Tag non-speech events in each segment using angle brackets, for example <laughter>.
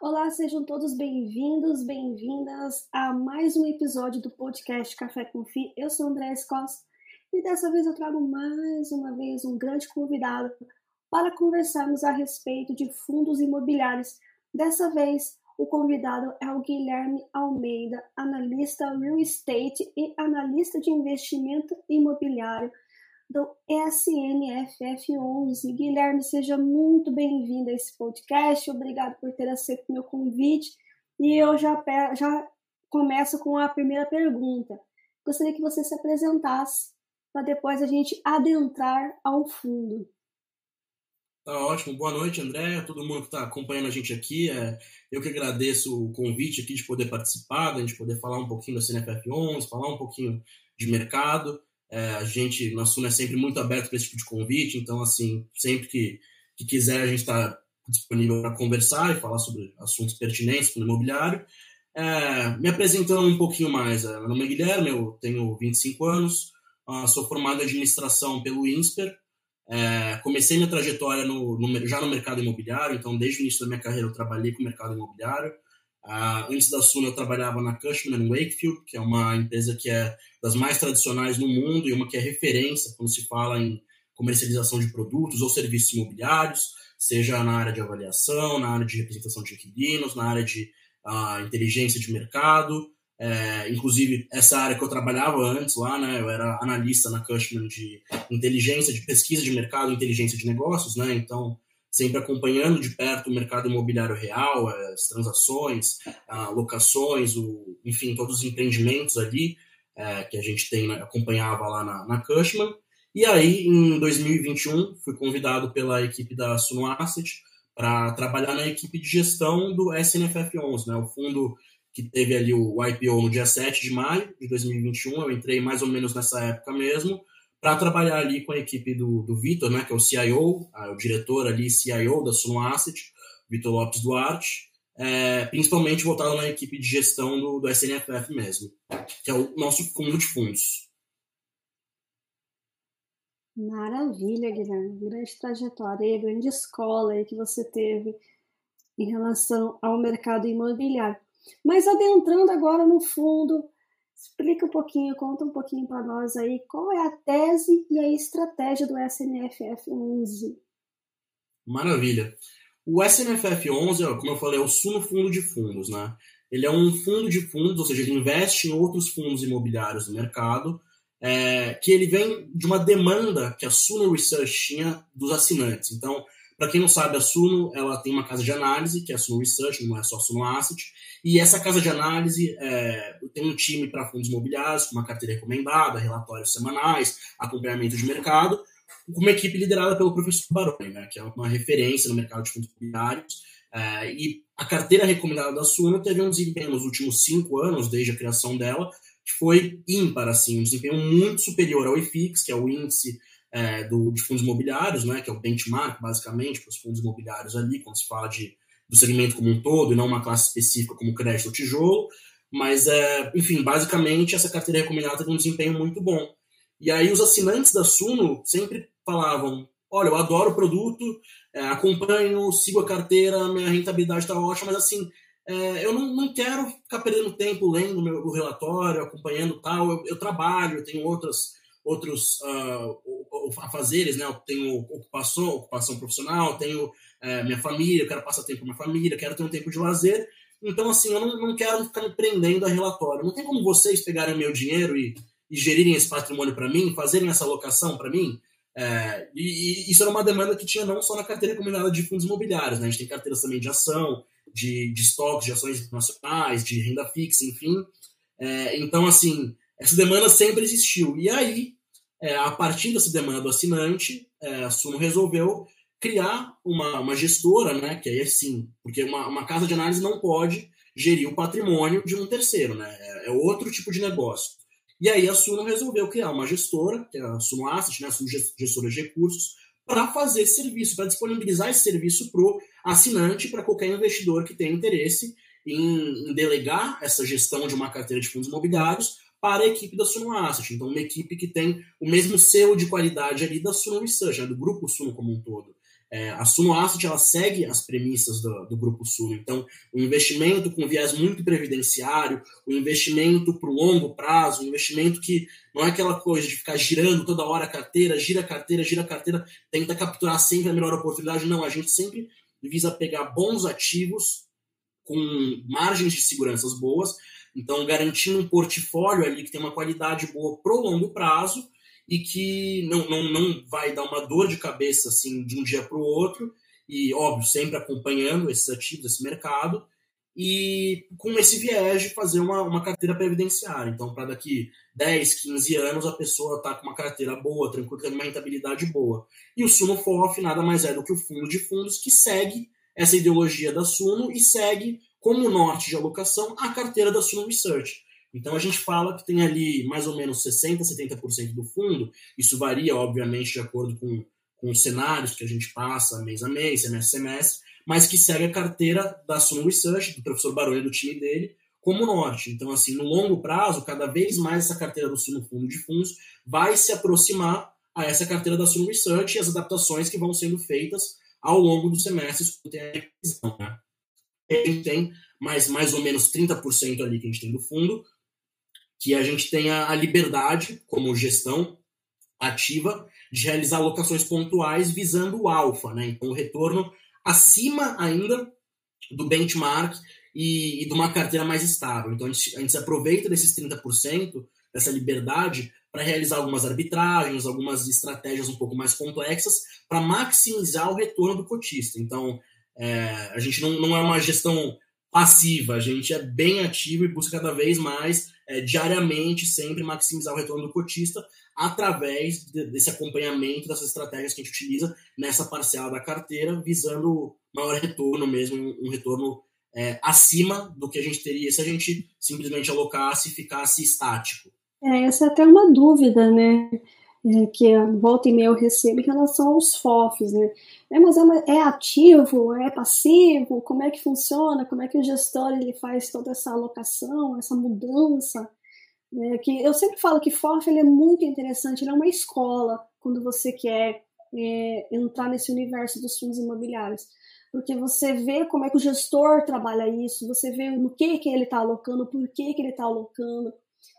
Olá, sejam todos bem-vindos, bem-vindas a mais um episódio do podcast Café com Fi. Eu sou André Costa e dessa vez eu trago mais uma vez um grande convidado para conversarmos a respeito de fundos imobiliários. Dessa vez, o convidado é o Guilherme Almeida, analista real estate e analista de investimento imobiliário do SNFF11. Guilherme, seja muito bem-vindo a esse podcast. Obrigado por ter aceito meu convite. E eu já, já começo com a primeira pergunta. Gostaria que você se apresentasse para depois a gente adentrar ao fundo. Tá ótimo. Boa noite, André, todo mundo que está acompanhando a gente aqui. É, eu que agradeço o convite aqui de poder participar, da gente poder falar um pouquinho da CNFF 11, falar um pouquinho de mercado. É, a gente, na Suna, é sempre muito aberto para esse tipo de convite, então, assim, sempre que, que quiser, a gente está disponível para conversar e falar sobre assuntos pertinentes para o imobiliário. É, me apresentando um pouquinho mais, é, meu nome é Guilherme, eu tenho 25 anos, Uh, sou formado em administração pelo INSPER. É, comecei minha trajetória no, no, já no mercado imobiliário, então desde o início da minha carreira eu trabalhei com o mercado imobiliário. Uh, antes da Suna eu trabalhava na Cushman Wakefield, que é uma empresa que é das mais tradicionais no mundo e uma que é referência quando se fala em comercialização de produtos ou serviços imobiliários, seja na área de avaliação, na área de representação de inquilinos, na área de uh, inteligência de mercado, é, inclusive, essa área que eu trabalhava antes lá, né, eu era analista na Cushman de inteligência, de pesquisa de mercado, inteligência de negócios, né, então sempre acompanhando de perto o mercado imobiliário real, as transações, locações, o, enfim, todos os empreendimentos ali é, que a gente tem, né, acompanhava lá na, na Cushman. E aí, em 2021, fui convidado pela equipe da Suno Asset para trabalhar na equipe de gestão do SNFF11, né, o fundo que teve ali o IPO no dia 7 de maio de 2021. Eu entrei mais ou menos nessa época mesmo, para trabalhar ali com a equipe do, do Vitor, né, que é o CIO, o diretor ali, CIO da Suno Asset, Vitor Lopes Duarte, é, principalmente voltado na equipe de gestão do, do SNFF mesmo, que é o nosso fundo de fundos. Maravilha, Guilherme. Grande trajetória, grande escola que você teve em relação ao mercado imobiliário. Mas adentrando agora no fundo, explica um pouquinho, conta um pouquinho para nós aí qual é a tese e a estratégia do SNFF 11. Maravilha. O SNFF 11, como eu falei, é o Suno Fundo de Fundos, né? Ele é um fundo de fundos, ou seja, ele investe em outros fundos imobiliários do mercado, é, que ele vem de uma demanda que a Suno Research tinha dos assinantes. Então, para quem não sabe, a Suno ela tem uma casa de análise, que é a Suno Research, não é só a Suno Asset, e essa casa de análise é, tem um time para fundos imobiliários, com uma carteira recomendada, relatórios semanais, acompanhamento de mercado, com uma equipe liderada pelo professor Baroni, né, que é uma referência no mercado de fundos imobiliários. É, e a carteira recomendada da Suno teve um desempenho nos últimos cinco anos, desde a criação dela, que foi ímpar, assim, um desempenho muito superior ao IFIX, que é o índice é, do, de fundos imobiliários, né, que é o benchmark, basicamente, para os fundos imobiliários ali, quando se fala de, do segmento como um todo, e não uma classe específica como crédito ou tijolo. Mas, é, enfim, basicamente, essa carteira recomendada tem um desempenho muito bom. E aí os assinantes da Suno sempre falavam, olha, eu adoro o produto, é, acompanho, sigo a carteira, minha rentabilidade está ótima, mas assim, é, eu não, não quero ficar perdendo tempo lendo meu o relatório, acompanhando tal, eu, eu trabalho, eu tenho outras outros uh, afazeres, né? Eu tenho ocupação, ocupação profissional, tenho uh, minha família, eu quero passar tempo com minha família, quero ter um tempo de lazer. Então, assim, eu não, não quero ficar me prendendo a relatório. Não tem como vocês pegarem meu dinheiro e, e gerirem esse patrimônio para mim, fazerem essa alocação para mim. É, e, e, isso era uma demanda que tinha não só na carteira combinada de fundos imobiliários, né? A gente tem carteiras também de ação, de, de estoques, de ações internacionais, de renda fixa, enfim. É, então, assim, essa demanda sempre existiu. E aí, é, a partir dessa demanda do assinante, é, a Suno resolveu criar uma, uma gestora, né, que aí é sim, porque uma, uma casa de análise não pode gerir o patrimônio de um terceiro, né, é, é outro tipo de negócio. E aí a Suno resolveu criar uma gestora, que é a Suno Asset, né, a Suno Gestora de Recursos, para fazer esse serviço, para disponibilizar esse serviço para o assinante, para qualquer investidor que tenha interesse em, em delegar essa gestão de uma carteira de fundos imobiliários para a equipe da Suno Asset. Então, uma equipe que tem o mesmo selo de qualidade ali da Suno Research, né, do grupo Suno como um todo. É, a Suno Asset ela segue as premissas do, do grupo Suno. Então, o investimento com viés muito previdenciário, o investimento para o longo prazo, o investimento que não é aquela coisa de ficar girando toda hora a carteira, gira a carteira, gira a carteira, tenta capturar sempre a melhor oportunidade. Não, a gente sempre visa pegar bons ativos com margens de seguranças boas, então garantindo um portfólio ali que tem uma qualidade boa para o longo prazo e que não, não, não vai dar uma dor de cabeça assim de um dia para o outro, e óbvio, sempre acompanhando esses ativos, esse mercado, e com esse viés de fazer uma, uma carteira previdenciária. Então, para daqui 10, 15 anos, a pessoa está com uma carteira boa, tranquila, uma rentabilidade boa. E o Suno FOF nada mais é do que o fundo de fundos que segue essa ideologia da Suno e segue como norte de alocação a carteira da Suno Research. Então a gente fala que tem ali mais ou menos 60%, 70% do fundo, isso varia, obviamente, de acordo com, com os cenários que a gente passa mês a mês, semestre a semestre, mas que segue a carteira da Suno Research, do professor Baroni e do time dele, como norte. Então, assim, no longo prazo, cada vez mais essa carteira do Suno Fundo de Fundos vai se aproximar a essa carteira da Suno Research e as adaptações que vão sendo feitas ao longo dos semestres com a revisão. Né? A gente tem mais, mais ou menos 30% ali que a gente tem do fundo, que a gente tenha a liberdade, como gestão ativa, de realizar alocações pontuais visando o alfa, né? Então, o retorno acima ainda do benchmark e, e de uma carteira mais estável. Então, a gente, a gente se aproveita desses 30%, dessa liberdade, para realizar algumas arbitragens, algumas estratégias um pouco mais complexas, para maximizar o retorno do cotista. Então, é, a gente não, não é uma gestão passiva, a gente é bem ativo e busca cada vez mais, é, diariamente, sempre maximizar o retorno do cotista através de, desse acompanhamento, dessas estratégias que a gente utiliza nessa parcela da carteira, visando maior retorno mesmo, um, retorno é, acima do que a gente teria se a gente simplesmente alocasse e ficasse estático. É, essa é até uma dúvida, né? É, que volta e meia eu recebo em relação aos FOFs, né? É, mas é, uma, é, ativo, é passivo, como é que funciona, como é que o gestor ele faz toda essa alocação, essa mudança. Né? Que eu sempre falo que FOF ele é muito interessante, ele é uma escola quando você quer é, entrar nesse universo dos fundos imobiliários. Porque você vê como é que o gestor trabalha isso, você vê no que, que ele está alocando, por que, que ele está alocando,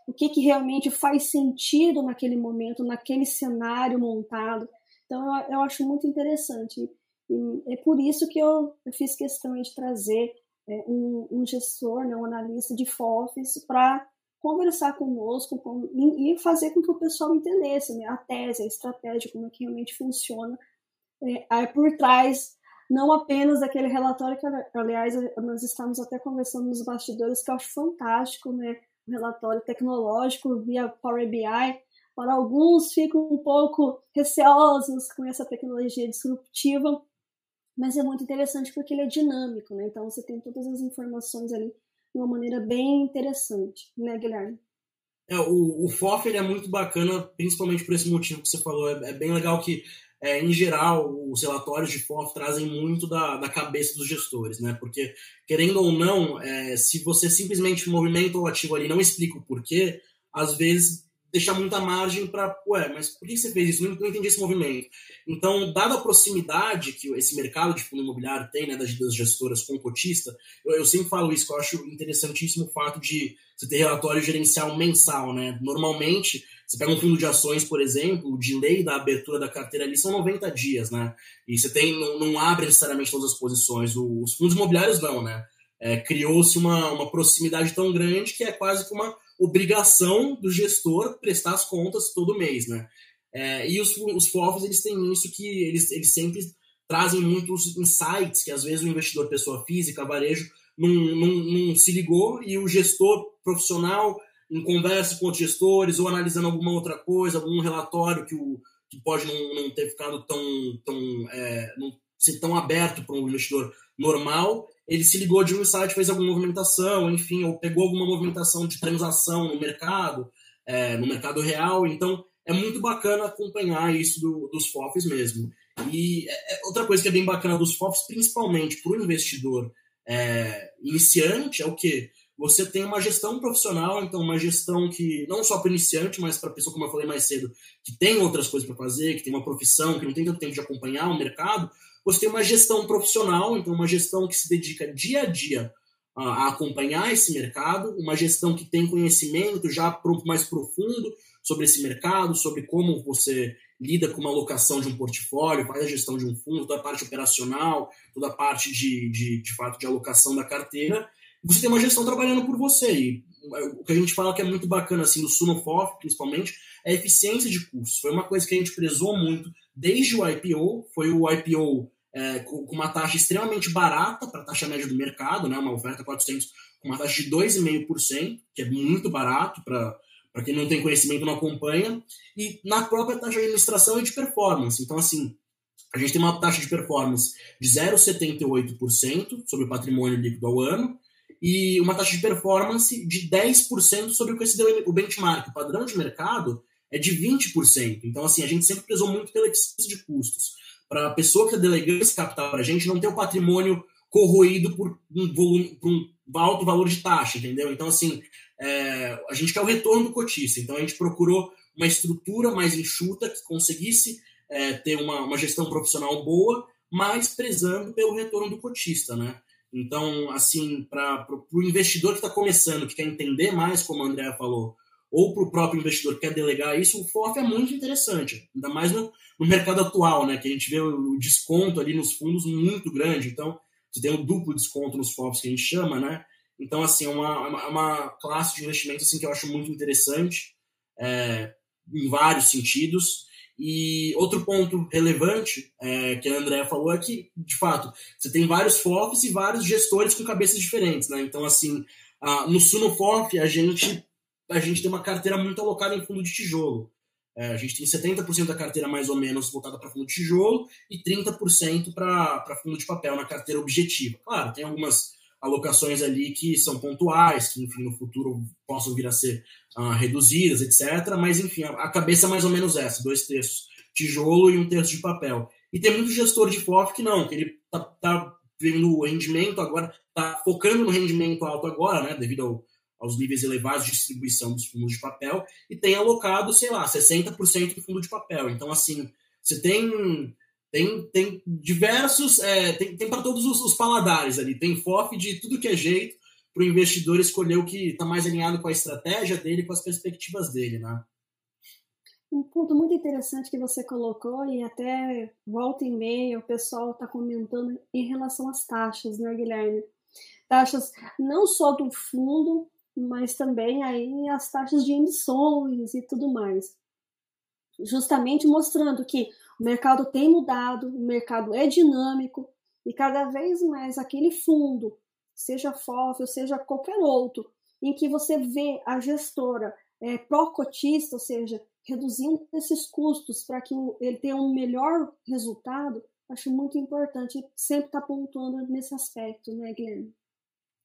o que, que realmente faz sentido naquele momento, naquele cenário montado. Então eu, eu acho muito interessante. E é por isso que eu, eu fiz questão de trazer é, um, um, gestor, né, um analista de FOFs para conversar conosco com, e, e, fazer com que o pessoal entendesse né, a tese, a estratégia, como é que realmente funciona é, por trás, não apenas daquele relatório que, aliás, nós estamos até conversando nos bastidores, que eu acho fantástico, né, um relatório tecnológico via Power BI, para alguns ficam um pouco receosos com essa tecnologia disruptiva, mas é muito interessante porque ele é dinâmico, né? Então você tem todas as informações ali de uma maneira bem interessante, né, Guilherme? É, o, o FOF é muito bacana, principalmente por esse motivo que você falou. É, é bem legal que, é, em geral, os relatórios de FOF trazem muito da, da cabeça dos gestores, né? Porque, querendo ou não, é, se você simplesmente movimenta o ativo ali e não explica o porquê, às vezes deixar muita margem para, ué, mas por que você fez isso? Não, não entendi esse movimento. Então, dada a proximidade que esse mercado de fundo imobiliário tem, né, das, das gestoras com o cotista, eu, eu, sempre falo isso, que eu acho interessantíssimo o fato de você ter relatório gerencial mensal, né? Normalmente, você pega um fundo de ações, por exemplo, o delay da abertura da carteira ali são 90 dias, né? E você tem, não, não abre necessariamente todas as posições. os fundos imobiliários não, né? É, Criou-se uma, uma proximidade tão grande que é quase que uma obrigação do gestor prestar as contas todo mês, né? É, e os, os FOFs, eles têm isso que eles, eles sempre trazem muitos insights que às vezes o investidor pessoa física, varejo, não, não, não se ligou e o gestor profissional em conversa com outros gestores ou analisando alguma outra coisa, algum relatório que, o, que pode não, não ter ficado tão, tão é, não ser tão aberto para um investidor normal, ele se ligou de um site, fez alguma movimentação, enfim, ou pegou alguma movimentação de transação no mercado, é, no mercado real. Então, é muito bacana acompanhar isso do, dos FOFs mesmo. E é, é, outra coisa que é bem bacana dos FOFs, principalmente para o investidor é, iniciante, é o que você tem uma gestão profissional, então uma gestão que não só para iniciante, mas para pessoa, como eu falei mais cedo, que tem outras coisas para fazer, que tem uma profissão, que não tem tanto tempo de acompanhar o mercado, você tem uma gestão profissional, então uma gestão que se dedica dia a dia a, acompanhar esse mercado, uma gestão que tem conhecimento já mais profundo sobre esse mercado, sobre como você lida com uma alocação de um portfólio, faz a gestão de um fundo, toda a parte operacional, toda a parte de, de, de fato de alocação da carteira, você tem uma gestão trabalhando por você. E o que a gente fala que é muito bacana, assim, do Sunofof, principalmente, é a eficiência de custos. Foi uma coisa que a gente prezou muito desde o IPO, foi o IPO é, com uma taxa extremamente barata para a taxa média do mercado, né, uma oferta 400 com uma taxa de 2,5%, que é muito barato para para quem não tem conhecimento não acompanha, e na própria taxa de administração e de performance. Então, assim, a gente tem uma taxa de performance de 0,78% sobre o patrimônio líquido ao ano, e uma taxa de performance de 10% sobre o que se deu o benchmark. O padrão de mercado é de 20%. Então, assim, a gente sempre prezou muito pela eficiência de custos. Para a pessoa que é delegando esse capital para a gente não ter o patrimônio corroído por um, volume, por um alto valor de taxa, entendeu? Então, assim, é, a gente quer o retorno do cotista. Então a gente procurou uma estrutura mais enxuta que conseguisse é, ter uma, uma, gestão profissional boa, mas prezando pelo retorno do cotista, né? Então, assim, para o investidor que está começando, que quer entender mais, como a Andrea falou, ou para o próprio investidor que quer delegar isso, o FOF é muito interessante, ainda mais no, no, mercado atual, né? Que a gente vê o, desconto ali nos fundos muito grande. Então, você tem o duplo desconto nos FOFs que a gente chama, né? Então, assim, é uma, uma, uma classe de investimento assim, que eu acho muito interessante, é, em vários sentidos. E outro ponto relevante é, que a Andrea falou é que, de fato, você tem vários FOFs e vários gestores com cabeças diferentes. Né? Então, assim, a, no Sunofof, a gente, a gente tem uma carteira muito alocada em fundo de tijolo. É, a gente tem 70% da carteira mais ou menos voltada para fundo de tijolo e 30% para fundo de papel na carteira objetiva. Claro, tem algumas alocações ali que são pontuais, que enfim no futuro possam vir a ser uh, reduzidas, etc. Mas enfim, a, cabeça é mais ou menos essa: dois terços tijolo e um terço de papel. E tem muito gestor de FOF que não, que ele tá, tá vendo o rendimento agora, tá focando no rendimento alto agora, né, devido ao, aos níveis elevados de distribuição dos fundos de papel, e tem alocado, sei lá, 60% do fundo de papel. Então, assim, você tem tem, tem diversos, é, tem, tem para todos os, os, paladares ali. Tem FOF de tudo que é jeito para o investidor escolher o que está mais alinhado com a estratégia dele, com as perspectivas dele, né? Um ponto muito interessante que você colocou e até volta e meia o pessoal está comentando em relação às taxas, né, Guilherme? Taxas não só do fundo, mas também aí as taxas de emissões e tudo mais. Justamente mostrando que o mercado tem mudado, o mercado é dinâmico e cada vez mais aquele fundo, seja FOF seja qualquer outro, em que você vê a gestora é, pró-cotista, ou seja, reduzindo esses custos para que ele tenha um melhor resultado, acho muito importante sempre estar tá pontuando nesse aspecto, né, Guilherme?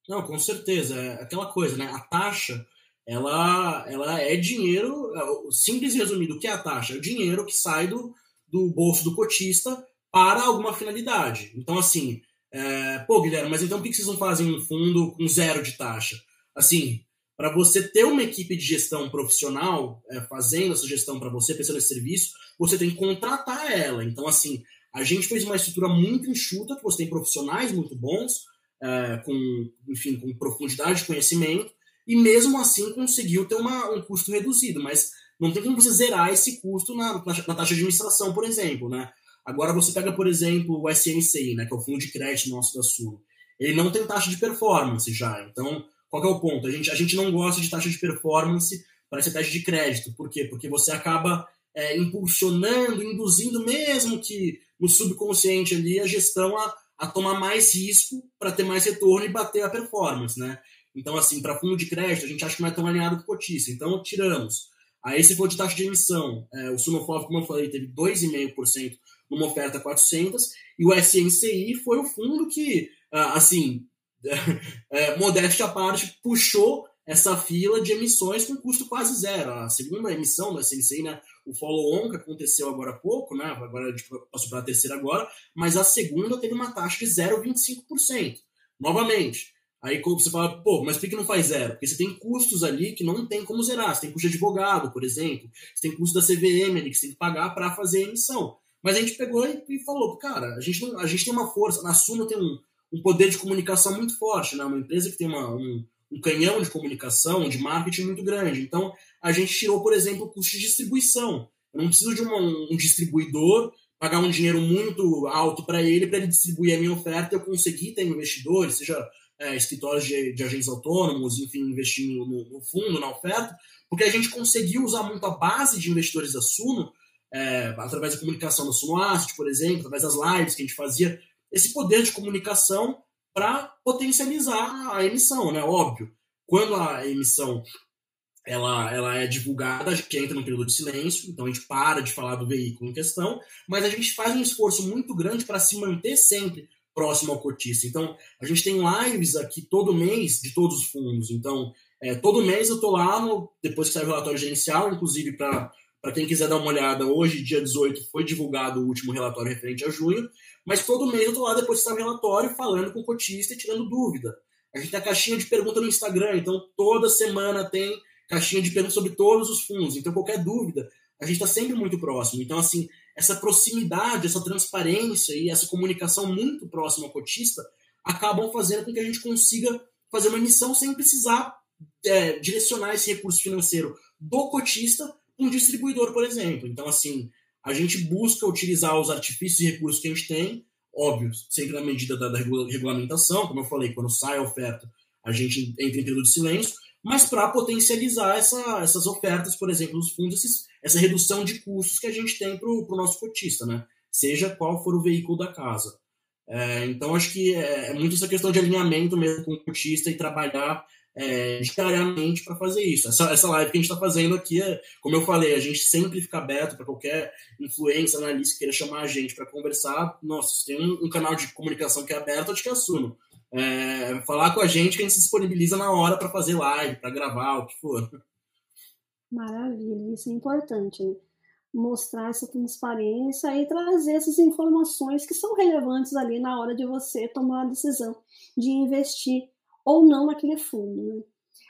Não, com certeza. É aquela coisa, né? A taxa, ela, ela é dinheiro, é, simples resumido, o que é a taxa? É o dinheiro que sai do, do bolso do cotista para alguma finalidade. Então, assim, é, pô, Guilherme, mas então por que vocês não fazem um fundo com zero de taxa? Assim, para você ter uma equipe de gestão profissional é, fazendo essa gestão para você, prestando esse serviço, você tem que contratar ela. Então, assim, a gente fez uma estrutura muito enxuta, que você tem profissionais muito bons, é, com, enfim, com profundidade de conhecimento, e mesmo assim conseguiu ter uma, um custo reduzido. Mas não tem como você zerar esse custo na, na, taxa de administração, por exemplo, né? Agora você pega, por exemplo, o SNCI, né, que é o fundo de crédito nosso da Sul. Ele não tem taxa de performance já. Então, qual é o ponto? A gente, a gente não gosta de taxa de performance para essa taxa de crédito. Por quê? Porque você acaba é, impulsionando, induzindo mesmo que no subconsciente ali a gestão a, a tomar mais risco para ter mais retorno e bater a performance, né? Então, assim, para fundo de crédito, a gente acha que não é tão alinhado com cotista. Então, tiramos. Aí se for de taxa de emissão, é, o Sunofov, como eu falei, teve 2,5% numa oferta 400, e o SNCI foi o fundo que, ah, assim, <laughs> é, modéstia à parte, puxou essa fila de emissões com custo quase zero. A segunda emissão do SNCI, né, o follow-on, que aconteceu agora há pouco, né, agora a gente passou para a terceira agora, mas a segunda teve uma taxa de 0,25%. Novamente, Aí você fala, pô, mas por que não faz zero? Porque você tem custos ali que não tem como zerar. Você tem custo de advogado, por exemplo. Você tem custo da CVM ali que você tem que pagar para fazer a emissão. Mas a gente pegou e falou, cara, a gente, não, a gente tem uma força. Na Suno tem um, um poder de comunicação muito forte, né? Uma empresa que tem uma, um, um canhão de comunicação, de marketing muito grande. Então, a gente tirou, por exemplo, o custo de distribuição. Eu não preciso de uma, um distribuidor pagar um dinheiro muito alto para ele, para ele distribuir a minha oferta, eu conseguir ter investidores, seja é, escritórios de, de, agentes autônomos, enfim, investindo no, no, fundo, na oferta, porque a gente conseguiu usar muito a base de investidores da Suno, é, através da comunicação da Suno Asset, por exemplo, através das lives que a gente fazia, esse poder de comunicação para potencializar a emissão, né? Óbvio. Quando a emissão ela, ela é divulgada, a gente entra num período de silêncio, então a gente para de falar do veículo em questão, mas a gente faz um esforço muito grande para se manter sempre próximo ao cotista. Então, a gente tem lives aqui todo mês de todos os fundos. Então, é, todo mês eu estou lá, no, depois que sai o relatório gerencial, inclusive para quem quiser dar uma olhada, hoje, dia 18, foi divulgado o último relatório referente a junho, mas todo mês eu estou lá depois que sai o relatório falando com o cotista e tirando dúvida. A gente tem a caixinha de pergunta no Instagram, então toda semana tem caixinha de perguntas sobre todos os fundos. Então, qualquer dúvida, a gente está sempre muito próximo. Então, assim, essa proximidade, essa transparência e essa comunicação muito próxima ao cotista acabam fazendo com que a gente consiga fazer uma emissão sem precisar é, direcionar esse recurso financeiro do cotista para um distribuidor, por exemplo. Então, assim, a gente busca utilizar os artifícios e recursos que a gente tem, óbvio, sempre na medida da, da regulamentação, como eu falei, quando sai a oferta, a gente entra em período de silêncio, mas para potencializar essa, essas ofertas, por exemplo, dos fundos, esses, essa redução de custos que a gente tem para o nosso cotista, né? seja qual for o veículo da casa. É, então, acho que é, é, muito essa questão de alinhamento mesmo com o cotista e trabalhar é, diariamente para fazer isso. Essa, essa live que a gente está fazendo aqui, é, como eu falei, a gente sempre fica aberto para qualquer influência, analista que queira chamar a gente para conversar. Nossa, se tem um, um, canal de comunicação que é aberto, acho que assumo é, falar com a gente que a gente se disponibiliza na hora para fazer live, para gravar, o que for. Maravilha, isso é importante, né? Mostrar essa transparência e trazer essas informações que são relevantes ali na hora de você tomar a decisão de investir ou não naquele fundo.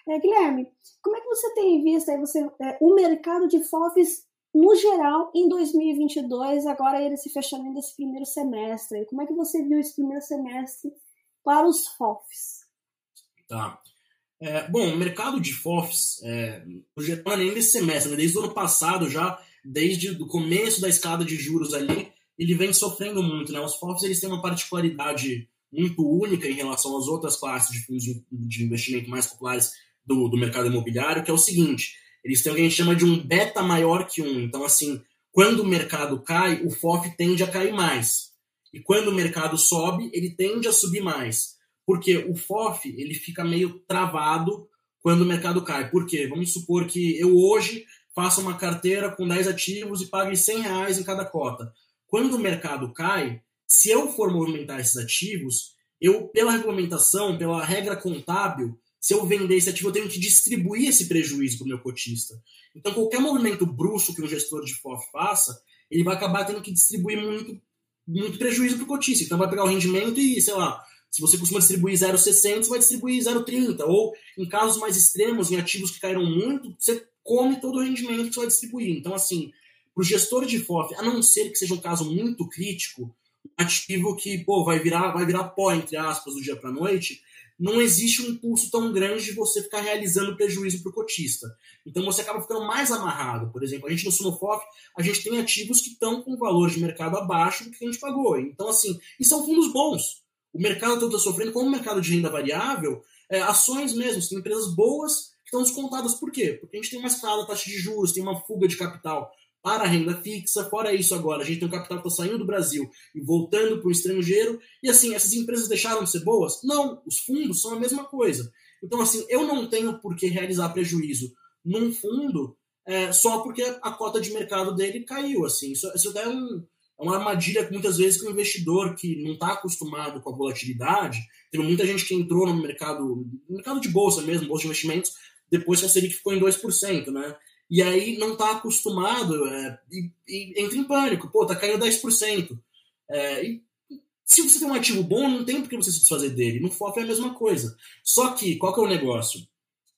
Né? É, Guilherme, como é que você tem visto aí você, é, o mercado de FOFs no geral em 2022, agora ele se fechando nesse primeiro semestre? Como é que você viu esse primeiro semestre para os FOFs? Tá. É, bom, o mercado de FOFs, é, geral, nem desse semestre, né? desde o ano passado já, desde o começo da escada de juros ali, ele vem sofrendo muito. Né? Os FOFs eles têm uma particularidade muito única em relação às outras classes de fundos de investimento mais populares do, do mercado imobiliário, que é o seguinte, eles têm o que a gente chama de um beta maior que um. Então, assim, quando o mercado cai, o FOF tende a cair mais. E quando o mercado sobe, ele tende a subir mais. Porque o FOF ele fica meio travado quando o mercado cai. Por quê? Vamos supor que eu hoje faça uma carteira com 10 ativos e pague 100 reais em cada cota. Quando o mercado cai, se eu for movimentar esses ativos, eu, pela regulamentação, pela regra contábil, se eu vender esse ativo, eu tenho que distribuir esse prejuízo para o meu cotista. Então, qualquer movimento brusco que um gestor de FOF faça, ele vai acabar tendo que distribuir muito muito prejuízo para o cotista. Então vai pegar o rendimento e, sei lá, se você costuma distribuir 0,60, você vai distribuir 0,30. Ou em casos mais extremos, em ativos que caíram muito, você come todo o rendimento que você vai distribuir. Então, assim, para o gestor de FOF, a não ser que seja um caso muito crítico, um ativo que pô, vai virar vai virar pó, entre aspas, do dia para a noite, não existe um impulso tão grande de você ficar realizando prejuízo para o cotista. Então você acaba ficando mais amarrado. Por exemplo, a gente no Sunofoc, a gente tem ativos que estão com valor de mercado abaixo do que a gente pagou. Então, assim, e são fundos bons. O mercado todo está sofrendo, como o mercado de renda variável, é, ações mesmo, tem empresas boas que estão descontadas. Por quê? Porque a gente tem uma escala taxa de juros, tem uma fuga de capital para a renda fixa. Fora isso, agora, a gente tem um capital que está saindo do Brasil e voltando para o estrangeiro. E assim, essas empresas deixaram de ser boas? Não, os fundos são a mesma coisa. Então, assim, eu não tenho por que realizar prejuízo num fundo é, só porque a cota de mercado dele caiu. Assim. Isso, isso é, um, é uma armadilha que muitas vezes que o um investidor que não está acostumado com a volatilidade, tem muita gente que entrou no mercado, no mercado de bolsa mesmo, bolsa de investimentos, depois que a Selic ficou em 2%, né? E aí não está acostumado é, e, e, entra em pânico. Pô, tá caindo 10%. É, e Se você tem um ativo bom, não tem por que você se desfazer dele. No FOF é a mesma coisa. Só que, qual que é o negócio?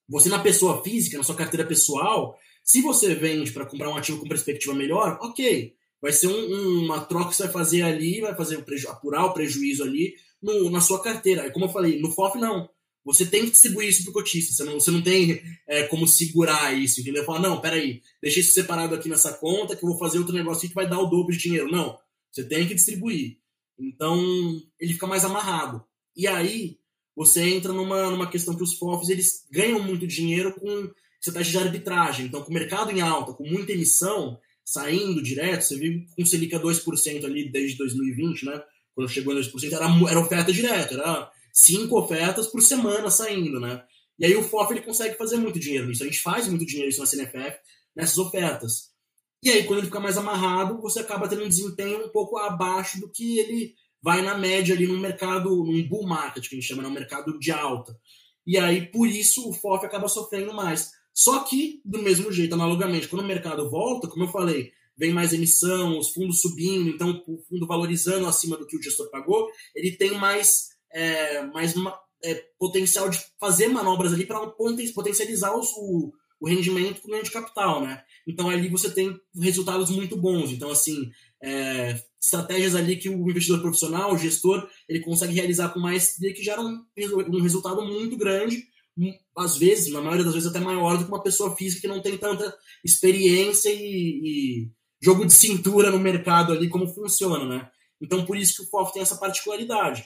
Você, na pessoa física, na sua carteira pessoal, se você vende para comprar um ativo com perspectiva melhor, ok. Vai ser um, uma troca que você vai fazer ali, vai fazer apurar o prejuízo ali no, na sua carteira. Como eu falei, no FOF não. Você tem que distribuir isso para o cotista. Você não, você não tem é, como segurar isso, entendeu? Falar, não, peraí, deixa isso separado aqui nessa conta que eu vou fazer outro negócio que vai dar o dobro de dinheiro. Não. Você tem que distribuir. Então, ele fica mais amarrado. E aí, você entra numa, numa questão que os FOFs eles ganham muito dinheiro com essa taxa de arbitragem. Então, com o mercado em alta, com muita emissão saindo direto, você viu com Selic a 2% ali desde 2020, né? Quando chegou a 2%, era, era oferta direta, era cinco ofertas por semana saindo, né? E aí o FOF ele consegue fazer muito dinheiro nisso. A gente faz muito dinheiro isso na CNFF, nessas ofertas. E aí, quando ele fica mais amarrado, você acaba tendo um desempenho um pouco abaixo do que ele vai na média ali no mercado, num bull market, que a gente chama, no né? mercado de alta. E aí, por isso, o FOF acaba sofrendo mais. Só que, do mesmo jeito, analogamente, quando o mercado volta, como eu falei, vem mais emissão, os fundos subindo, então o fundo valorizando acima do que o gestor pagou, ele tem mais, é, mais é, potencial de fazer manobras ali para potencializar os, o, o rendimento com ganho de capital, né? Então ali você tem resultados muito bons. Então, assim, é, estratégias ali que o investidor profissional, o gestor, ele consegue realizar com maestria que geram um, um resultado muito grande, às vezes, na maioria das vezes até maior do que uma pessoa física que não tem tanta experiência e, e jogo de cintura no mercado ali, como funciona, né? Então, por isso que o FOF tem essa particularidade.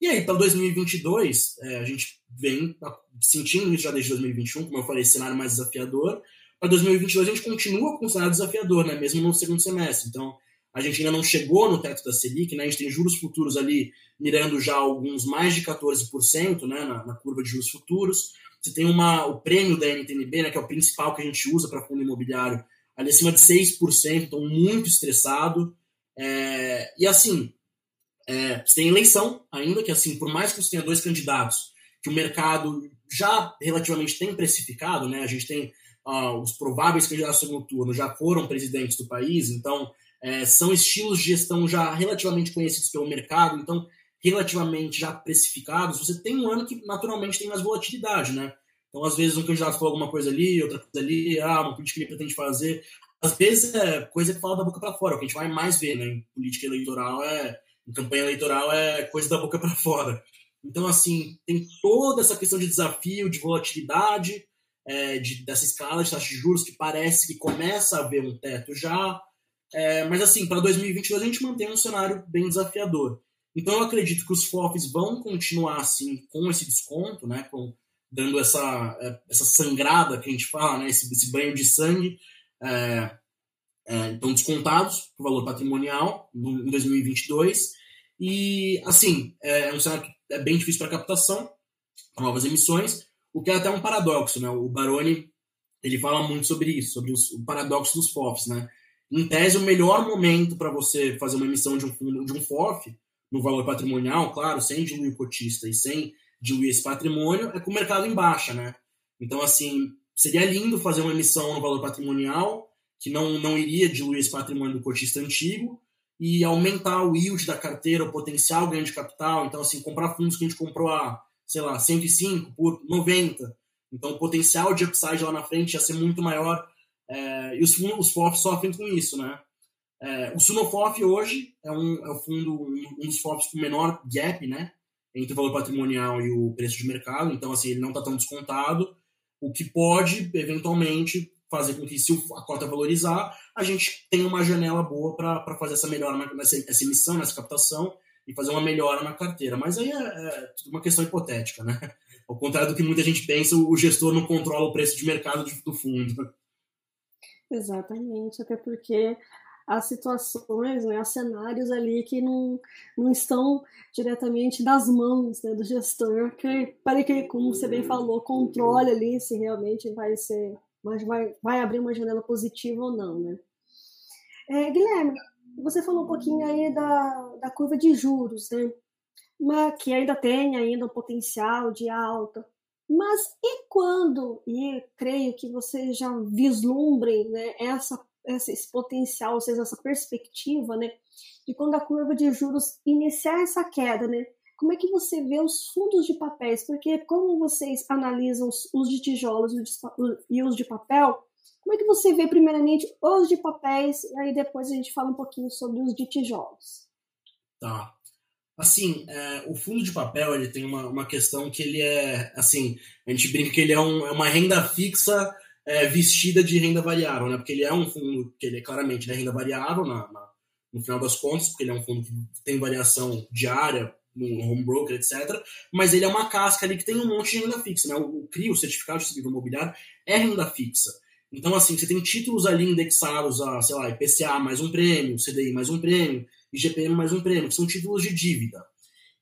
E aí, para 2022, é, a gente vem sentindo isso já desde 2021, como eu falei, cenário mais desafiador. Para 2022, a gente continua com um cenário desafiador, né? Mesmo no segundo semestre. Então, a gente ainda não chegou no teto da Selic, né? A gente tem juros futuros ali mirando já alguns mais de 14% né? na, na curva de juros futuros. Você tem uma, o prêmio da NTNB, né? que é o principal que a gente usa para fundo imobiliário, ali acima de 6%, então muito estressado. É, e assim, é, você tem eleição ainda, que assim, por mais que você tenha dois candidatos, que o mercado já relativamente tem precificado, né? A gente tem os prováveis candidatos segundo turno já foram presidentes do país, então é, são estilos de gestão já relativamente conhecidos pelo mercado, então relativamente já precificados. Você tem um ano que naturalmente tem mais volatilidade, né? Então, às vezes, um candidato fala alguma coisa ali, outra coisa ali, ah, uma política que ele pretende fazer. Às vezes é coisa que fala da boca para fora, o que a gente vai mais ver né, em política eleitoral é. Em campanha eleitoral é coisa da boca para fora. Então, assim, tem toda essa questão de desafio, de volatilidade, é, de, dessa escala de taxa de juros que parece que começa a haver um teto já. É, mas, assim, para 2022 a gente mantém um cenário bem desafiador. Então, eu acredito que os FOFs vão continuar, assim, com esse desconto, né, com dando essa, é, essa sangrada que a gente fala, né, esse, esse banho de sangue, é, é, estão descontados por valor patrimonial em 2022. E, assim, é, é um cenário que é bem difícil para captação, novas emissões, o que é até um paradoxo. Né? O Baroni ele fala muito sobre isso, sobre os, o paradoxo dos FOFs. Né? Em tese, o melhor momento para você fazer uma emissão de um, de um FOF, no valor patrimonial, claro, sem diluir o cotista e sem diluir esse patrimônio é com o mercado em baixa, né? Então, assim, seria lindo fazer uma emissão no valor patrimonial que não, não iria diluir esse patrimônio do cotista antigo e aumentar o yield da carteira, o potencial ganho de capital. Então, assim, comprar fundos que a gente comprou a, sei lá, 105 por 90. Então, o potencial de upside lá na frente ia ser muito maior. É, e os, fundos, os FOFs sofrem com isso, né? É, o Sunofof hoje é um, é um fundo, um, um dos FOFs com menor gap, né? entre o valor patrimonial e o preço de mercado, então assim, ele não está tão descontado, o que pode, eventualmente, fazer com que, se a cota valorizar, a gente tenha uma janela boa para fazer essa melhora nessa essa emissão, nessa captação, e fazer uma melhora na carteira. Mas aí é, é uma questão hipotética, né? Ao contrário do que muita gente pensa, o gestor não controla o preço de mercado do fundo. Exatamente, até porque as situações, né, os cenários ali que não, não estão diretamente das mãos né, do gestor, que, para que, como você bem falou, controle ali se realmente vai ser, mas vai, vai abrir uma janela positiva ou não, né? É, Guilherme, você falou um pouquinho aí da, da curva de juros, né? Mas que ainda tem ainda um potencial de alta. Mas e quando, e creio que você já vislumbre né, essa esse potencial, ou seja, essa perspectiva, né, de quando a curva de juros iniciar essa queda, né, como é que você vê os fundos de papéis? Porque como vocês analisam os de tijolos e os de papel, como é que você vê primeiramente os de papéis e aí depois a gente fala um pouquinho sobre os de tijolos? Tá. Assim, é, o fundo de papel ele tem uma, uma questão que ele é, assim, a gente brinca que ele é, um, é uma renda fixa é, vestida de renda variável, né? Porque ele é um fundo que ele é claramente de renda variável na, na, no final das contas, porque ele é um fundo que tem variação diária no home broker, etc. Mas ele é uma casca ali que tem um monte de renda fixa, né? O, CRI, o Certificado de Seguro Imobiliário, é renda fixa. Então, assim, você tem títulos ali indexados a, sei lá, IPCA mais um prêmio, CDI mais um prêmio, IGPM mais um prêmio, que são títulos de dívida.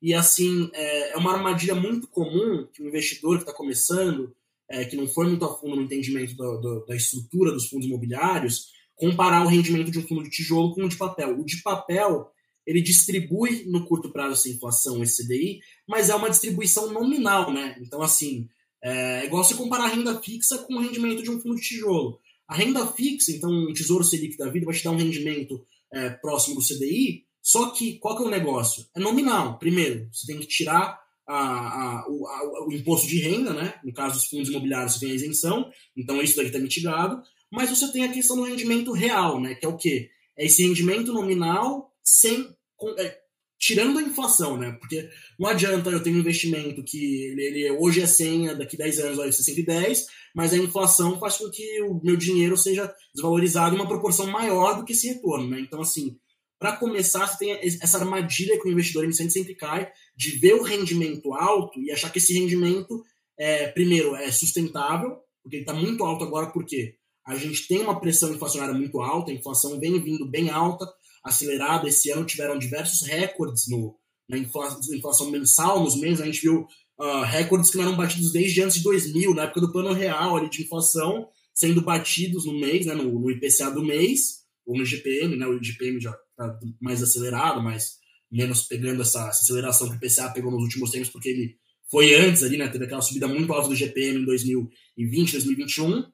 E, assim, é, é uma armadilha muito comum que o investidor que está começando, é, que não foi muito a fundo no entendimento do, do, da estrutura dos fundos imobiliários, comparar o rendimento de um fundo de tijolo com o de papel. O de papel, ele distribui no curto prazo essa inflação, esse CDI, mas é uma distribuição nominal, né? Então, assim, é igual você comparar a renda fixa com o rendimento de um fundo de tijolo. A renda fixa, então, um tesouro Selic da vida vai te dar um rendimento é, próximo do CDI, só que qual que é o negócio? É nominal. Primeiro, você tem que tirar a, a, o, a, o, imposto de renda, né? No caso dos fundos imobiliários, você tem a isenção, então isso daqui está mitigado. Mas você tem a questão do rendimento real, né? Que é o quê? É esse rendimento nominal sem é, tirando a inflação, né? Porque não adianta eu ter um investimento que ele, ele hoje é 100, daqui 10 anos vai ser 110, mas a inflação faz com que o meu dinheiro seja desvalorizado em uma proporção maior do que esse retorno, né? Então, assim, para começar, você tem essa armadilha que o investidor iniciante sempre cai de ver o rendimento alto e achar que esse rendimento, é, primeiro, é sustentável, porque ele está muito alto agora, porque a gente tem uma pressão inflacionária muito alta, a inflação vem vindo bem alta, acelerada. Esse ano tiveram diversos recordes no, na inflação, inflação mensal, nos meses. A gente viu uh, recordes que não eram batidos desde antes de 2000, na época do plano real ali de inflação, sendo batidos no mês, né, no, no IPCA do mês, ou no IGPM, né, o IGPM já está mais acelerado, mas menos pegando essa, essa, aceleração que o IPCA pegou nos últimos tempos, porque ele foi antes ali, né, teve aquela subida muito alta do IGPM em 2020, 2021,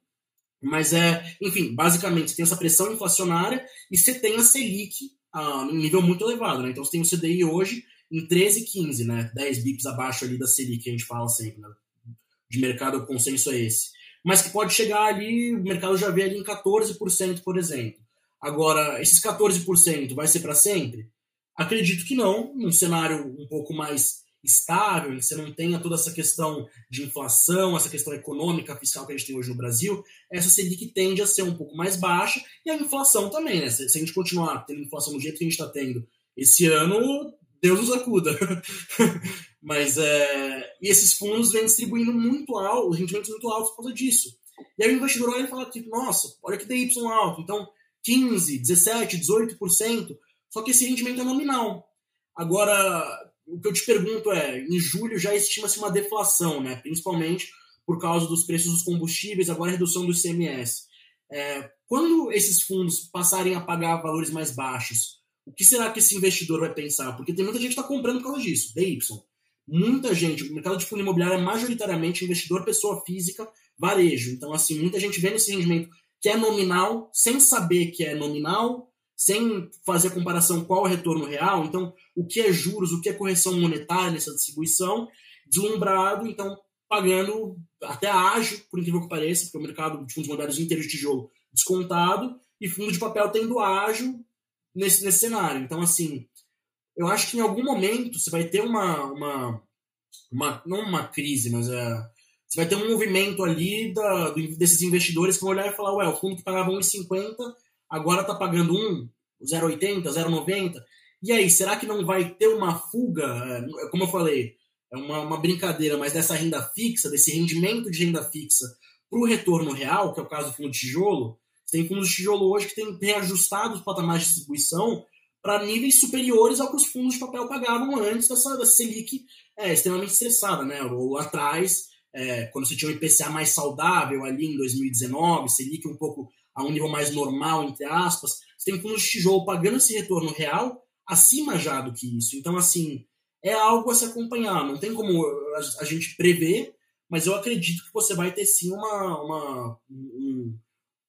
mas é, enfim, basicamente você tem essa pressão inflacionária e você tem a Selic ah, em nível muito elevado, né? Então você tem o CDI hoje em 13,15, né? 10 bips abaixo ali da Selic que a gente fala sempre, né? De mercado, o consenso é esse. Mas que pode chegar ali, o mercado já vê ali em 14%, por exemplo. Agora, esses 14% vai ser para sempre? Acredito que não, num cenário um pouco mais estável, você não tenha toda essa questão de inflação, essa questão econômica, fiscal que a gente tem hoje no Brasil, essa Selic tende a ser um pouco mais baixa, e a inflação também, né? Se, a gente continuar tendo inflação do jeito que a gente está tendo esse ano, Deus nos acuda. <laughs> Mas é, e esses fundos vêm distribuindo muito alto, rendimentos muito altos por causa disso. E aí o investidor olha e fala, tipo, nossa, olha que DY alto, então 15, 17, 18%, só que esse rendimento é nominal. Agora, o que eu te pergunto é, em julho já estima-se uma deflação, né? principalmente por causa dos preços dos combustíveis, agora a redução do ICMS. É, quando esses fundos passarem a pagar valores mais baixos, o que será que esse investidor vai pensar? Porque tem muita gente que está comprando por causa disso, DY. Muita gente, o mercado de fundo imobiliário é majoritariamente investidor pessoa física, varejo. Então, assim, muita gente vendo esse rendimento que é nominal, sem saber que é nominal, sem fazer comparação qual é o retorno real, então o que é juros, o que é correção monetária nessa distribuição, deslumbrado, então pagando até ágio, por incrível que pareça, porque o mercado de fundos imobiliários inteiro de tijolo descontado e fundo de papel tendo ágio nesse, nesse cenário. Então, assim, eu acho que em algum momento você vai ter uma, uma, uma não uma crise, mas é, você vai ter um movimento ali da, desses investidores que vão olhar e falar, ué, o fundo que pagava 1,50 agora está pagando 1, 0,80, 0,90. E aí, será que não vai ter uma fuga? É, como eu falei, é uma, uma brincadeira, mas dessa renda fixa, desse rendimento de renda fixa para o retorno real, que é o caso do fundo de tijolo. Tem fundos de tijolo hoje que têm reajustado os patamares de distribuição para níveis superiores ao que os fundos de papel pagavam antes dessa, dessa Selic é, extremamente estressada, né? Ou atrás, é, quando você tinha um IPCA mais saudável ali em 2019, Selic um pouco a um nível mais normal, entre aspas, você tem fundos de tijolo pagando esse retorno real acima já do que isso. Então, assim, é algo a se acompanhar. Não tem como a, gente prever, mas eu acredito que você vai ter sim uma, uma um,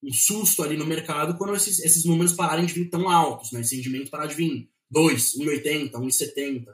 um susto ali no mercado quando esses, esses números pararem de vir tão altos, né? Esse rendimento parar de vir 2, 1,80, 1,70.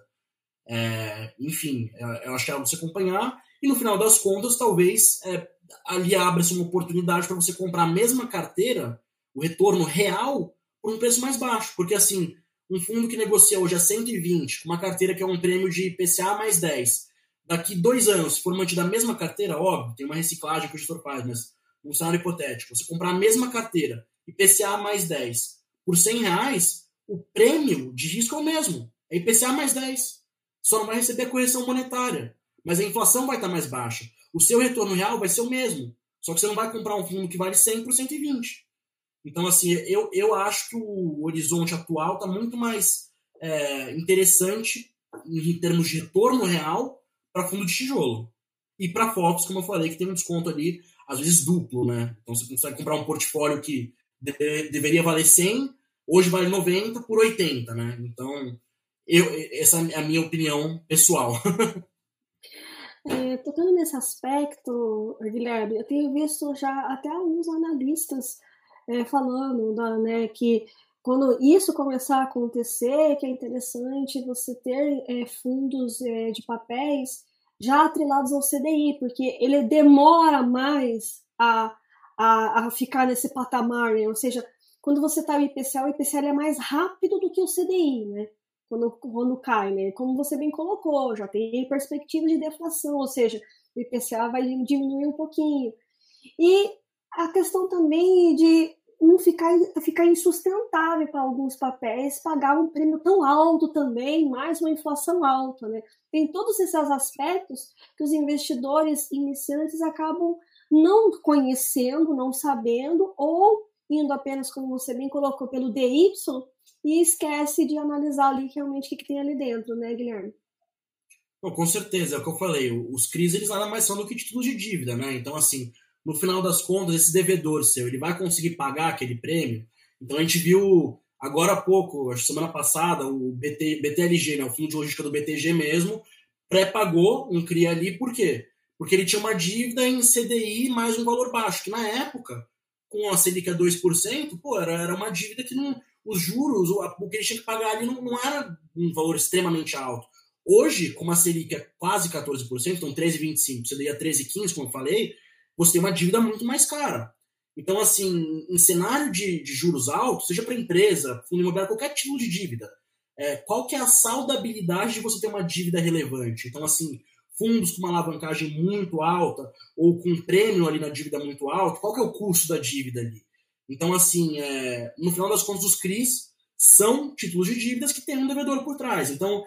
É, enfim, é, eu acho que é algo você acompanhar. E no final das contas, talvez é, ali abra-se uma oportunidade para você comprar a mesma carteira, o retorno real, por um preço mais baixo. Porque assim, um fundo que negocia hoje a 120, com uma carteira que é um prêmio de IPCA mais 10, daqui dois anos, se for mantida a mesma carteira, óbvio, tem uma reciclagem que o gestor faz, mas um cenário hipotético, você comprar a mesma carteira, IPCA mais 10, por 100 reais, o prêmio de risco é o mesmo. É IPCA mais 10. Só não vai receber a correção monetária. Mas a inflação vai estar mais baixa. O seu retorno real vai ser o mesmo. Só que você não vai comprar um fundo que vale 100 por 120. Então, assim, eu, eu acho que o horizonte atual está muito mais é, interessante em termos de retorno real para fundo de tijolo. E para FOFs, como eu falei, que tem um desconto ali, às vezes duplo, né? Então você consegue comprar um portfólio que de, deveria valer 100, hoje vale 90 por 80, né? Então, eu, essa é a minha opinião pessoal. <laughs> É, tocando nesse aspecto, Guilherme, eu tenho visto já até alguns analistas é, falando da, né, que quando isso começar a acontecer, que é interessante você ter é, fundos é, de papéis já atrelados ao CDI, porque ele demora mais a, a, a ficar nesse patamar, né? ou seja, quando você está no IPCA, o IPCA é mais rápido do que o CDI, né? Quando, quando cai, né? Como você bem colocou, já tem perspectiva de deflação, ou seja, o IPCA vai diminuir um pouquinho. E a questão também de não ficar, ficar insustentável para alguns papéis pagar um prêmio tão alto também, mais uma inflação alta, né? Tem todos esses aspectos que os investidores iniciantes acabam não conhecendo, não sabendo, ou indo apenas, como você bem colocou, pelo DY e esquece de analisar ali realmente o que, que tem ali dentro, né, Guilherme? Bom, com certeza, é o que eu falei. Os CRIs, eles nada mais são do que títulos de dívida, né? Então, assim, no final das contas, esse devedor seu, ele vai conseguir pagar aquele prêmio? Então, a gente viu agora há pouco, acho que semana passada, o BT, BTLG, né, o fundo de logística do BTG mesmo, pré-pagou um CRI ali, por quê? Porque ele tinha uma dívida em CDI mais um valor baixo, que na época, com a Selic a 2%, pô, era, era uma dívida que não, os juros, o, que ele tinha que pagar ali não, não era um valor extremamente alto. Hoje, com uma Selic é quase 14%, então 13,25%, CDI a 13,15%, como eu falei, você tem uma dívida muito mais cara. Então, assim, em cenário de, de juros altos, seja para empresa, fundo imobiliário, qualquer tipo de dívida, é, qual que é a saudabilidade de você ter uma dívida relevante? Então, assim, fundos com uma alavancagem muito alta ou com um prêmio ali na dívida muito alto, qual que é o custo da dívida ali? Então, assim, é, no final das contas, os CRIs são títulos de dívidas que tem um devedor por trás. Então,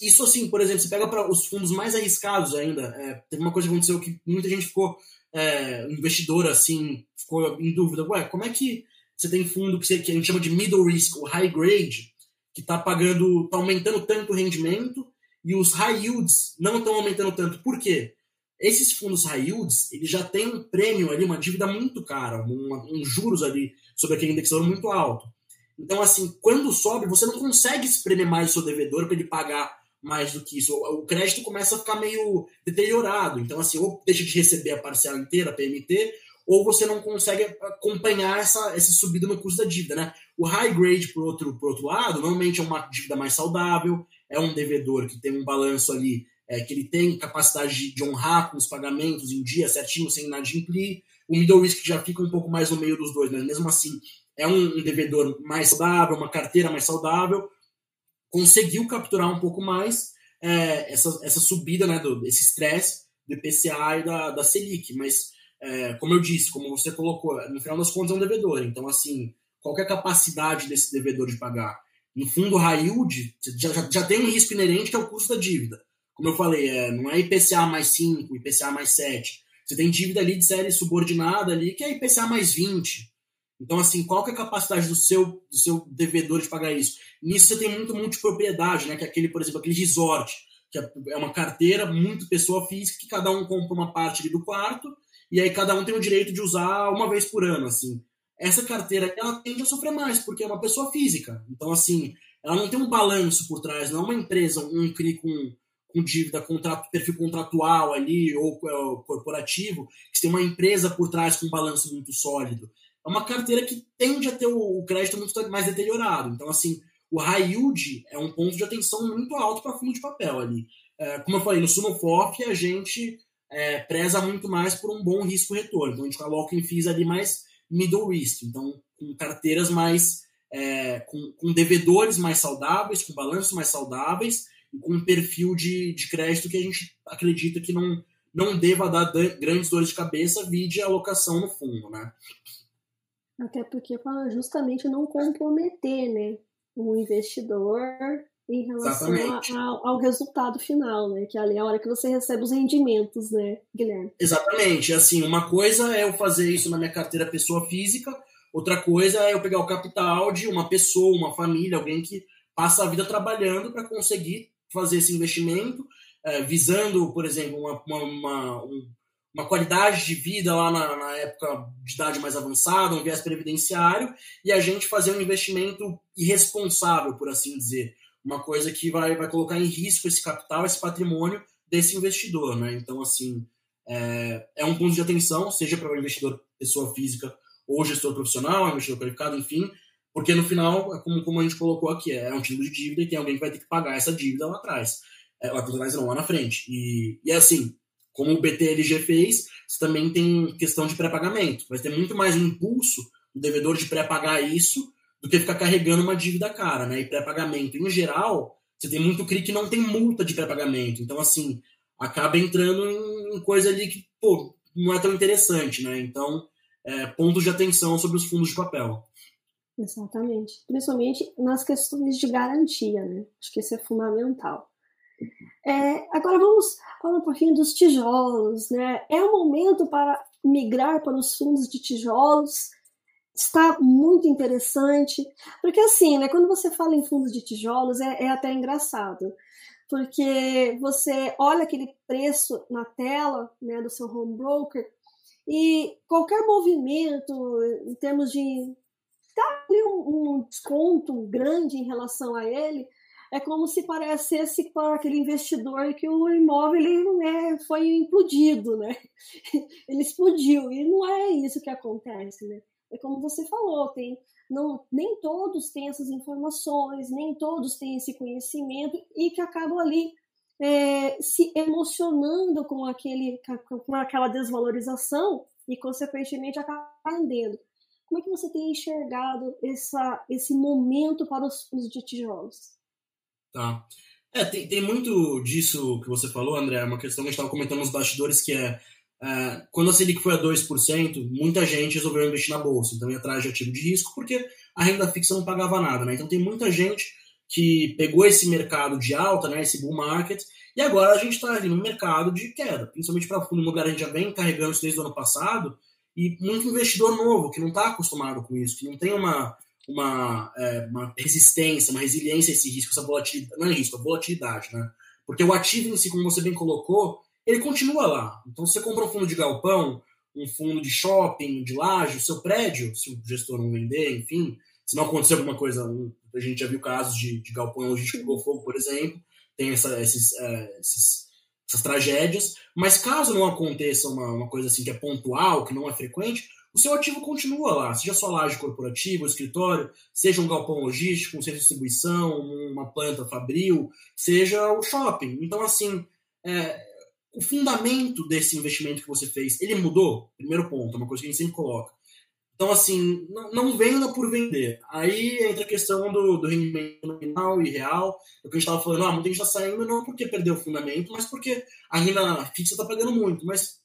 isso assim, por exemplo, você pega para os fundos mais arriscados ainda, é, teve uma coisa que aconteceu que muita gente ficou, é, assim, ficou em dúvida, ué, como é que você tem fundo que, você, que a gente chama de middle risk ou high grade, que está pagando, está aumentando tanto o rendimento, e os high yields não estão aumentando tanto. Por quê? Esses fundos high yields, eles já têm um prêmio ali, uma dívida muito cara, um, um juros ali sobre aquele indexador muito alto. Então, assim, quando sobe, você não consegue espremer mais o seu devedor para ele pagar mais do que isso. O crédito começa a ficar meio deteriorado. Então, assim, ou deixa de receber a parcela inteira, a PMT, ou você não consegue acompanhar essa, essa subida no custo da dívida, né? O high grade, por outro, por outro lado, normalmente é uma dívida mais saudável, é um devedor que tem um balanço ali, é, que ele tem capacidade de, de, honrar com os pagamentos em dia certinho, sem inadimplir. O middle risk já fica um pouco mais no meio dos dois, mas mesmo assim é um, devedor mais saudável, uma carteira mais saudável, conseguiu capturar um pouco mais é, essa, essa subida, né, do, esse estresse do IPCA e da, da Selic, mas é, como eu disse, como você colocou, no final das contas é um devedor, então assim, qual é a capacidade desse devedor de pagar? No fundo high yield, já, já, já, tem um risco inerente que é o custo da dívida. Como eu falei, é, não é IPCA mais 5, IPCA mais 7. Você tem dívida ali de série subordinada ali, que é IPCA mais 20. Então, assim, qual que é a capacidade do seu, do seu devedor de pagar isso? Nisso você tem muito multipropriedade, né? Que é aquele, por exemplo, aquele resort, que é, é uma carteira, muito pessoa física, que cada um compra uma parte ali do quarto, e aí cada um tem o direito de usar uma vez por ano, assim. Essa carteira, ela tende a sofrer mais, porque é uma pessoa física. Então, assim, ela não tem um balanço por trás, não é uma empresa, um CRI com, com dívida, contrato, perfil contratual ali, ou é, corporativo, que tem uma empresa por trás com um balanço muito sólido é uma carteira que tende a ter o crédito muito mais deteriorado. Então, assim, o high yield é um ponto de atenção muito alto para fundo de papel ali. É, como eu falei, no Sunofork a gente é, preza muito mais por um bom risco-retorno. Então, a gente coloca em FIIs ali mais middle risk. Então, com carteiras mais... É, com, com devedores mais saudáveis, com balanços mais saudáveis com um perfil de, de crédito que a gente acredita que não, não deva dar grandes dores de cabeça, vide a alocação no fundo, né? Até porque para justamente não comprometer, né, o investidor em relação a, ao resultado final, né? Que ali é a hora que você recebe os rendimentos, né, Guilherme? Exatamente. Assim, uma coisa é eu fazer isso na minha carteira pessoa física, outra coisa é eu pegar o capital de uma pessoa, uma família, alguém que passa a vida trabalhando para conseguir fazer esse investimento é, visando, por exemplo, uma, uma, uma, qualidade de vida lá na, na, época de idade mais avançada, um viés previdenciário, e a gente fazer um investimento irresponsável, por assim dizer. Uma coisa que vai, vai colocar em risco esse capital, esse patrimônio desse investidor. Né? Então, assim, é, é um ponto de atenção, seja para o investidor pessoa física ou gestor profissional, investidor qualificado, enfim, porque no final, é como, como a gente colocou aqui, é um título de dívida e tem alguém que vai ter que pagar essa dívida lá atrás é, lá atrás não, lá na frente. E, e assim, como o BTLG fez, você também tem questão de pré-pagamento. Vai ter muito mais impulso do devedor de pré-pagar isso do que ficar carregando uma dívida cara, né? E pré-pagamento, em geral, você tem muito CRI que não tem multa de pré-pagamento. Então, assim, acaba entrando em, coisa ali que, pô, não é tão interessante, né? Então, é, pontos de atenção sobre os fundos de papel. Exatamente. Principalmente nas questões de garantia, né? Acho que isso é fundamental. É, agora vamos falar um pouquinho dos tijolos. Né? É o momento para migrar para os fundos de tijolos. Está muito interessante, porque assim, né, quando você fala em fundos de tijolos é, é até engraçado, porque você olha aquele preço na tela né, do seu home broker e qualquer movimento em termos de tá ali um, um desconto grande em relação a ele, é como se parecesse para aquele investidor que o imóvel ele, né, foi implodido, né? <laughs> Ele explodiu e não é isso que acontece, né? É como você falou, tem não nem todos têm essas informações, nem todos têm esse conhecimento e que acabam ali é, se emocionando com aquele com aquela desvalorização e consequentemente acabam vendendo. Como é que você tem enxergado essa, esse momento para os, os de tijolos? Tá. É, tem, tem muito disso que você falou, André, é uma questão que a gente estava comentando nos bastidores, que é, é, quando a Selic foi a 2%, muita gente resolveu investir na bolsa, então ia atrás de ativo de risco, porque a renda fixa não pagava nada, né? Então tem muita gente que pegou esse mercado de alta, né, esse bull market, e agora a gente está ali no mercado de queda, principalmente para fundo imobiliário, a gente já vem carregando isso desde o ano passado, e muito investidor novo que não está acostumado com isso, que não tem uma, uma, é, uma resistência, uma resiliência a esse risco, essa volatilidade, não é risco, é volatilidade, né? Porque o ativo em si, como você bem colocou, ele continua lá. Então, se você compra um fundo de galpão, um fundo de shopping, de laje, o seu prédio, se o gestor não vender, enfim, se não acontecer alguma coisa, a gente já viu casos de, de galpão que pegou fogo, por exemplo, tem essa, esses, é, esses, essas tragédias, mas caso não aconteça uma, uma coisa assim que é pontual, que não é frequente, o seu ativo continua lá, seja sua laje corporativa, um escritório, seja um galpão logístico, um centro de distribuição, uma planta fabril, seja o shopping. Então, assim, é, o fundamento desse investimento que você fez, ele mudou? Primeiro ponto, é uma coisa que a gente sempre coloca. Então, assim, não, não venda por vender. Aí entra a questão do, do rendimento nominal e real. O que a gente estava falando, ah, muita gente está saindo não porque perdeu o fundamento, mas porque a renda fixa está pagando muito. Mas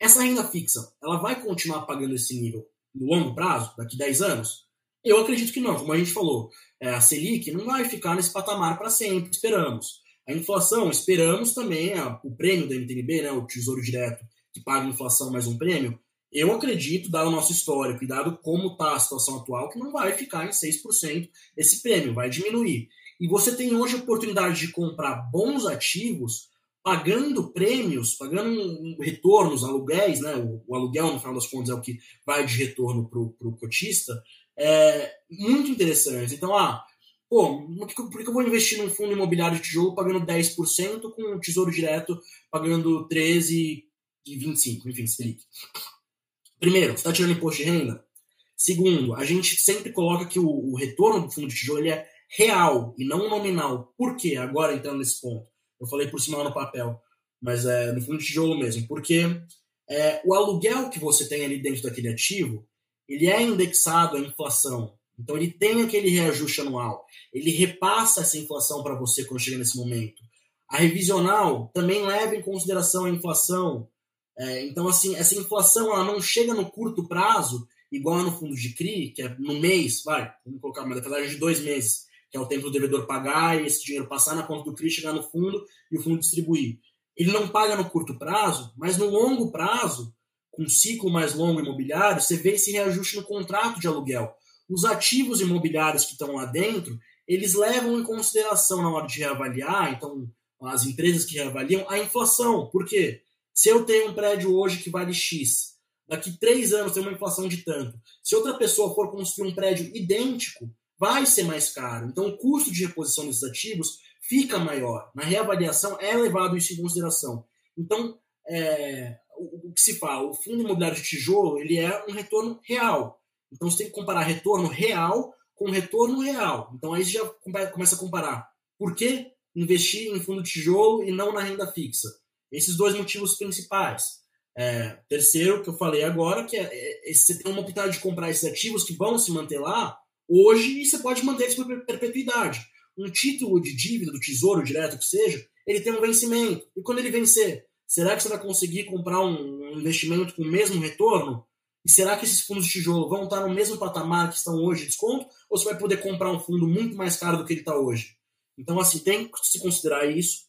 essa renda fixa, ela vai continuar pagando esse nível no longo prazo, daqui 10 anos? Eu acredito que não. Como a gente falou, é, a Selic não vai ficar nesse patamar para sempre, esperamos. A inflação, esperamos também, a, o prêmio da NTNB, né, o Tesouro Direto, que paga inflação mais um prêmio, eu acredito, dado o nosso histórico e dado como está a situação atual, que não vai ficar em 6% esse prêmio, vai diminuir. E você tem hoje a oportunidade de comprar bons ativos pagando prêmios, pagando retornos, aluguéis, né? O, o, aluguel, no final das contas, é o que vai de retorno para o cotista, é muito interessante. Então, ah, pô, por que, eu vou investir num fundo imobiliário de tijolo pagando 10% com o tesouro direto pagando 13 e 25, enfim, explique. Primeiro, você está tirando imposto de renda? Segundo, a gente sempre coloca que o, o retorno do fundo de tijolo é real e não nominal. Por quê? Agora entrando nesse ponto. Eu falei por cima lá no papel, mas é no fundo de tijolo mesmo. Porque é, o aluguel que você tem ali dentro daquele ativo, ele é indexado à inflação. Então ele tem aquele reajuste anual. Ele repassa essa inflação para você quando chega nesse momento. A revisional também leva em consideração a inflação. É, então, assim, essa inflação ela não chega no curto prazo, igual no fundo de CRI, que é no mês, vai, vamos colocar uma declaração de dois meses, que é o tempo do devedor pagar e esse dinheiro passar na conta do CRI, chegar no fundo e o fundo distribuir. Ele não paga no curto prazo, mas no longo prazo, com um ciclo mais longo imobiliário, você vê esse reajuste no contrato de aluguel. Os ativos imobiliários que estão lá dentro, eles levam em consideração na hora de reavaliar, então as empresas que reavaliam, a inflação. Por quê? Se eu tenho um prédio hoje que vale X, daqui três anos tem uma inflação de tanto. Se outra pessoa for construir um prédio idêntico, vai ser mais caro. Então o custo de reposição desses ativos fica maior. Na reavaliação é levado isso em consideração. Então, é, o, o, que se fala, o fundo imobiliário de tijolo, ele é um retorno real. Então você tem que comparar retorno real com retorno real. Então aí você já começa a comparar. Por que investir em fundo de tijolo e não na renda fixa? Esses dois motivos principais. É, terceiro, que eu falei agora, que é, é, você tem uma oportunidade de comprar esses ativos que vão se manter lá hoje e você pode manter eles por perpetuidade um título de dívida do tesouro direto que seja, ele tem um vencimento. E quando ele vencer, será que você vai conseguir comprar um investimento com o mesmo retorno? E será que esses fundos de tijolo vão estar no mesmo patamar que estão hoje de desconto? Ou você vai poder comprar um fundo muito mais caro do que ele está hoje? Então, assim, tem que se considerar isso.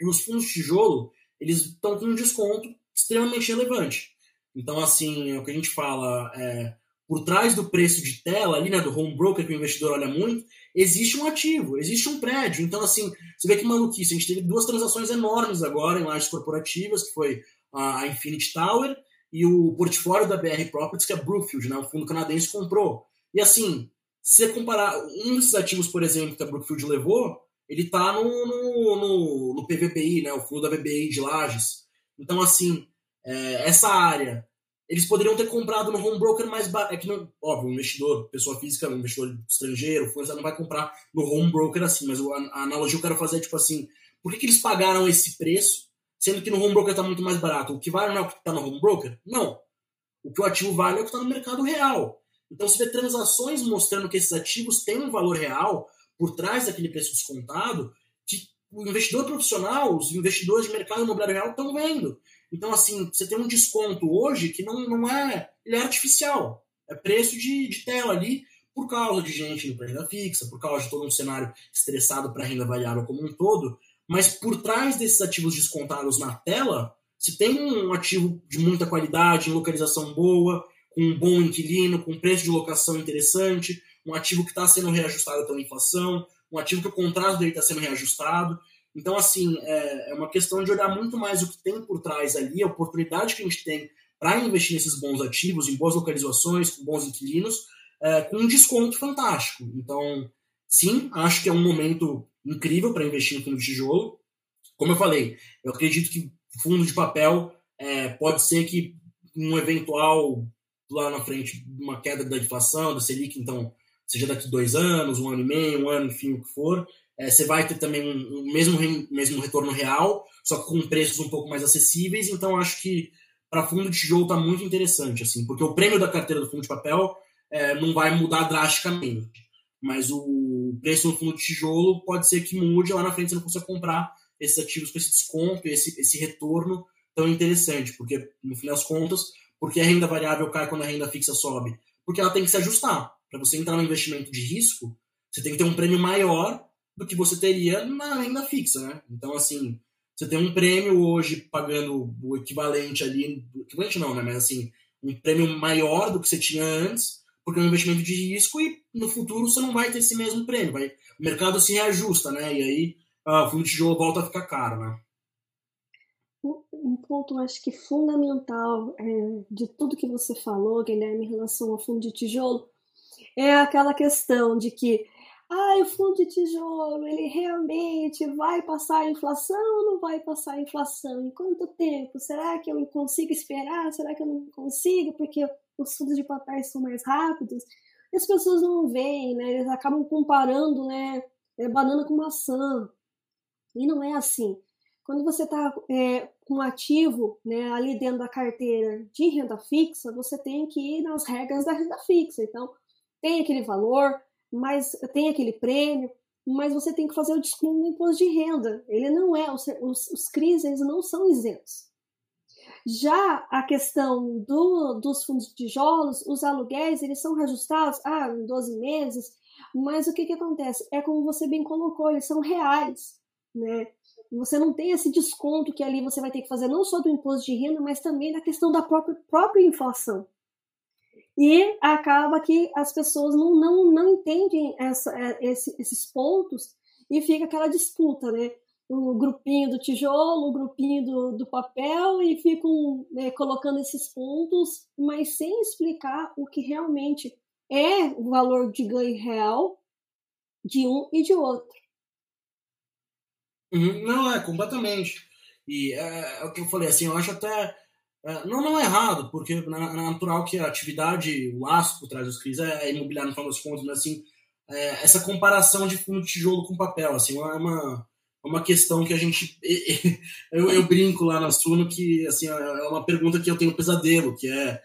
E os fundos de tijolo, eles estão com um desconto extremamente relevante. Então, assim, é o que a gente fala, é, por trás do preço de tela ali, né, do home broker que o investidor olha muito, existe um ativo, existe um prédio. Então, assim, você vê que maluquice. A gente teve duas transações enormes agora em lajes corporativas, que foi a Infinity Tower e o portfólio da BR Properties, que é Brookfield, né, o fundo canadense comprou. E assim, se comparar um desses ativos, por exemplo, que a Brookfield levou, ele está no, no, no, no, PVBI, né, o fundo da VBI de Lages. Então, assim, é, essa área eles poderiam ter comprado no home broker mais barato. É que, não, óbvio, um investidor, pessoa física, um investidor estrangeiro, força, não vai comprar no home broker assim, mas a analogia que eu quero fazer é tipo assim: por que, que eles pagaram esse preço, sendo que no home broker está muito mais barato? O que vale não é o que está no home broker? Não. O que o ativo vale é o que está no mercado real. Então, se vê transações mostrando que esses ativos têm um valor real por trás daquele preço descontado, que o investidor profissional, os investidores de mercado imobiliário real estão vendo. Então, assim, você tem um desconto hoje que não, não é. Ele é artificial. É preço de, de tela ali, por causa de gente indo para renda fixa, por causa de todo um cenário estressado para renda variável como um todo. Mas por trás desses ativos descontados na tela, você tem um ativo de muita qualidade, em localização boa, com um bom inquilino, com preço de locação interessante, um ativo que está sendo reajustado pela inflação, um ativo que o contrato dele está sendo reajustado. Então, assim, é, é uma questão de olhar muito mais o que tem por trás ali, a oportunidade que a gente tem para investir nesses bons ativos, em boas localizações, com bons inquilinos, é, com um desconto fantástico. Então, sim, acho que é um momento incrível para investir em fundo de tijolo. Como eu falei, eu acredito que fundo de papel é, pode ser que um eventual lá na frente uma queda da inflação, da Selic, então seja daqui dois anos, um ano e meio, um ano, enfim, o que for, é, você vai ter também um, um mesmo, mesmo retorno real, só que com preços um pouco mais acessíveis. Então, acho que para fundo de tijolo está muito interessante, assim, porque o prêmio da carteira do fundo de papel é, não vai mudar drasticamente. Mas o preço do fundo de tijolo pode ser que mude lá na frente você não consiga comprar esses ativos com esse desconto, esse, esse retorno tão interessante, porque no fim das contas, porque a renda variável cai quando a renda fixa sobe? Porque ela tem que se ajustar. Para você entrar no investimento de risco, você tem que ter um prêmio maior do que você teria na renda fixa, né? Então, assim, você tem um prêmio hoje pagando o equivalente ali, equivalente não, né? Mas assim, um prêmio maior do que você tinha antes, porque é um investimento de risco e no futuro você não vai ter esse mesmo prêmio. Vai, o mercado se reajusta, né? E aí o fundo de tijolo volta a ficar caro, né? Um ponto, acho que fundamental é, de tudo que você falou, Guilherme, em relação ao fundo de tijolo, é aquela questão de que ah, o fundo de tijolo, ele realmente vai passar a inflação ou não vai passar a inflação? Em quanto tempo? Será que eu consigo esperar? Será que eu não consigo? Porque os fundos de papéis são mais rápidos, as pessoas não veem, né? Eles acabam comparando, né? É, banana com maçã. E não é assim. Quando você está é, com um ativo né, ali dentro da carteira de renda fixa, você tem que ir nas regras da renda fixa. Então, tem aquele valor, mas tem aquele prêmio, mas você tem que fazer o desconto do imposto de renda. Ele não é, os, os, os CRIs eles não são isentos. Já a questão do, dos fundos de tijolos, os aluguéis, eles são reajustados ah, em 12 meses, mas o que, que acontece? É como você bem colocou, eles são reais, né? Você não tem esse desconto que ali você vai ter que fazer não só do imposto de renda, mas também da questão da própria, própria inflação. E acaba que as pessoas não, não, não entendem essa, é, esse, esses pontos e fica aquela disputa, né? O grupinho do tijolo, o grupinho do, do papel e ficam né, colocando esses pontos, mas sem explicar o que realmente é o valor de ganho real de um e de outro. Uhum, não, é, completamente. E é, é, o que eu falei, assim, eu acho até não, não é errado, porque é natural que a atividade, o laço por trás dos CRIs é, é imobiliário no final das contas, mas assim, é, essa comparação de fundo de tijolo com papel, assim, é uma, uma questão que a gente. <laughs> Eu, eu brinco lá na Suno que assim, é uma pergunta que eu tenho pesadelo, que é.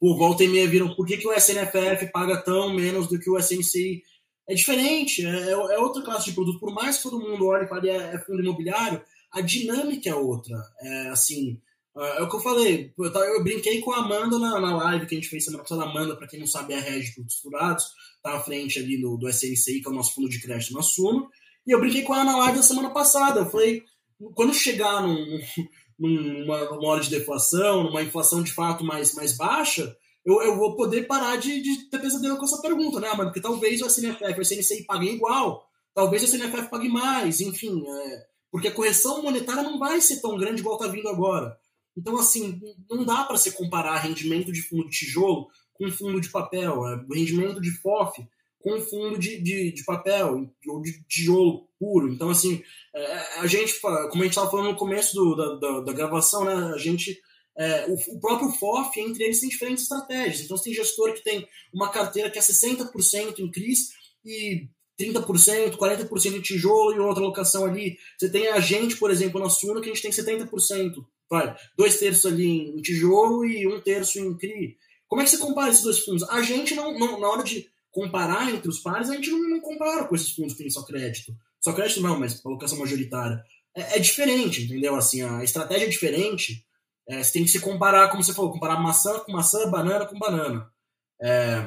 Pô, volta e meia viram por que, que o SNFF paga tão menos do que o SNCI? É diferente, é, é outra classe de produto. Por mais que todo mundo olhe e fale é, é fundo imobiliário, a dinâmica é outra. É, assim, é o que eu falei, eu, eu, brinquei com a Amanda na, na live que a gente fez semana passada. Amanda, para quem não sabe, é a de produtos futurados, tá à frente ali do, do SNCI, que é o nosso fundo de crédito na Suno. E eu brinquei com ela na live da semana passada. Eu falei, quando chegar <laughs> num, numa, numa hora de deflação, numa inflação de fato mais, mais baixa, eu, eu vou poder parar de, de ter pesadelo com essa pergunta, né, Amanda? Porque talvez o SNFF o SNCI paguem igual, talvez o SNFF pague mais, enfim. É, porque a correção monetária não vai ser tão grande igual está vindo agora. Então, assim, não dá para se comparar rendimento de fundo de tijolo com fundo de papel, é, rendimento de FOF com fundo de, de, de, papel ou de tijolo puro. Então, assim, é, a gente, como a gente estava falando no começo do, da, da, da, gravação, né, a gente, é, o, o, próprio FOF, entre eles, tem diferentes estratégias. Então, você tem gestor que tem uma carteira que é 60% em CRIs e 30%, 40% em tijolo e outra alocação ali. Você tem a gente, por exemplo, na Suno, que a gente tem 70% vai, dois terços ali em tijolo e um terço em CRI. Como é que você compara esses dois fundos? A gente não, não na hora de comparar entre os pares, a gente não, não compara com esses fundos que têm só crédito. Só crédito não, mas alocação majoritária. É, é, diferente, entendeu? Assim, a estratégia é diferente. É, você tem que se comparar, como você falou, comparar maçã com maçã, banana com banana. É,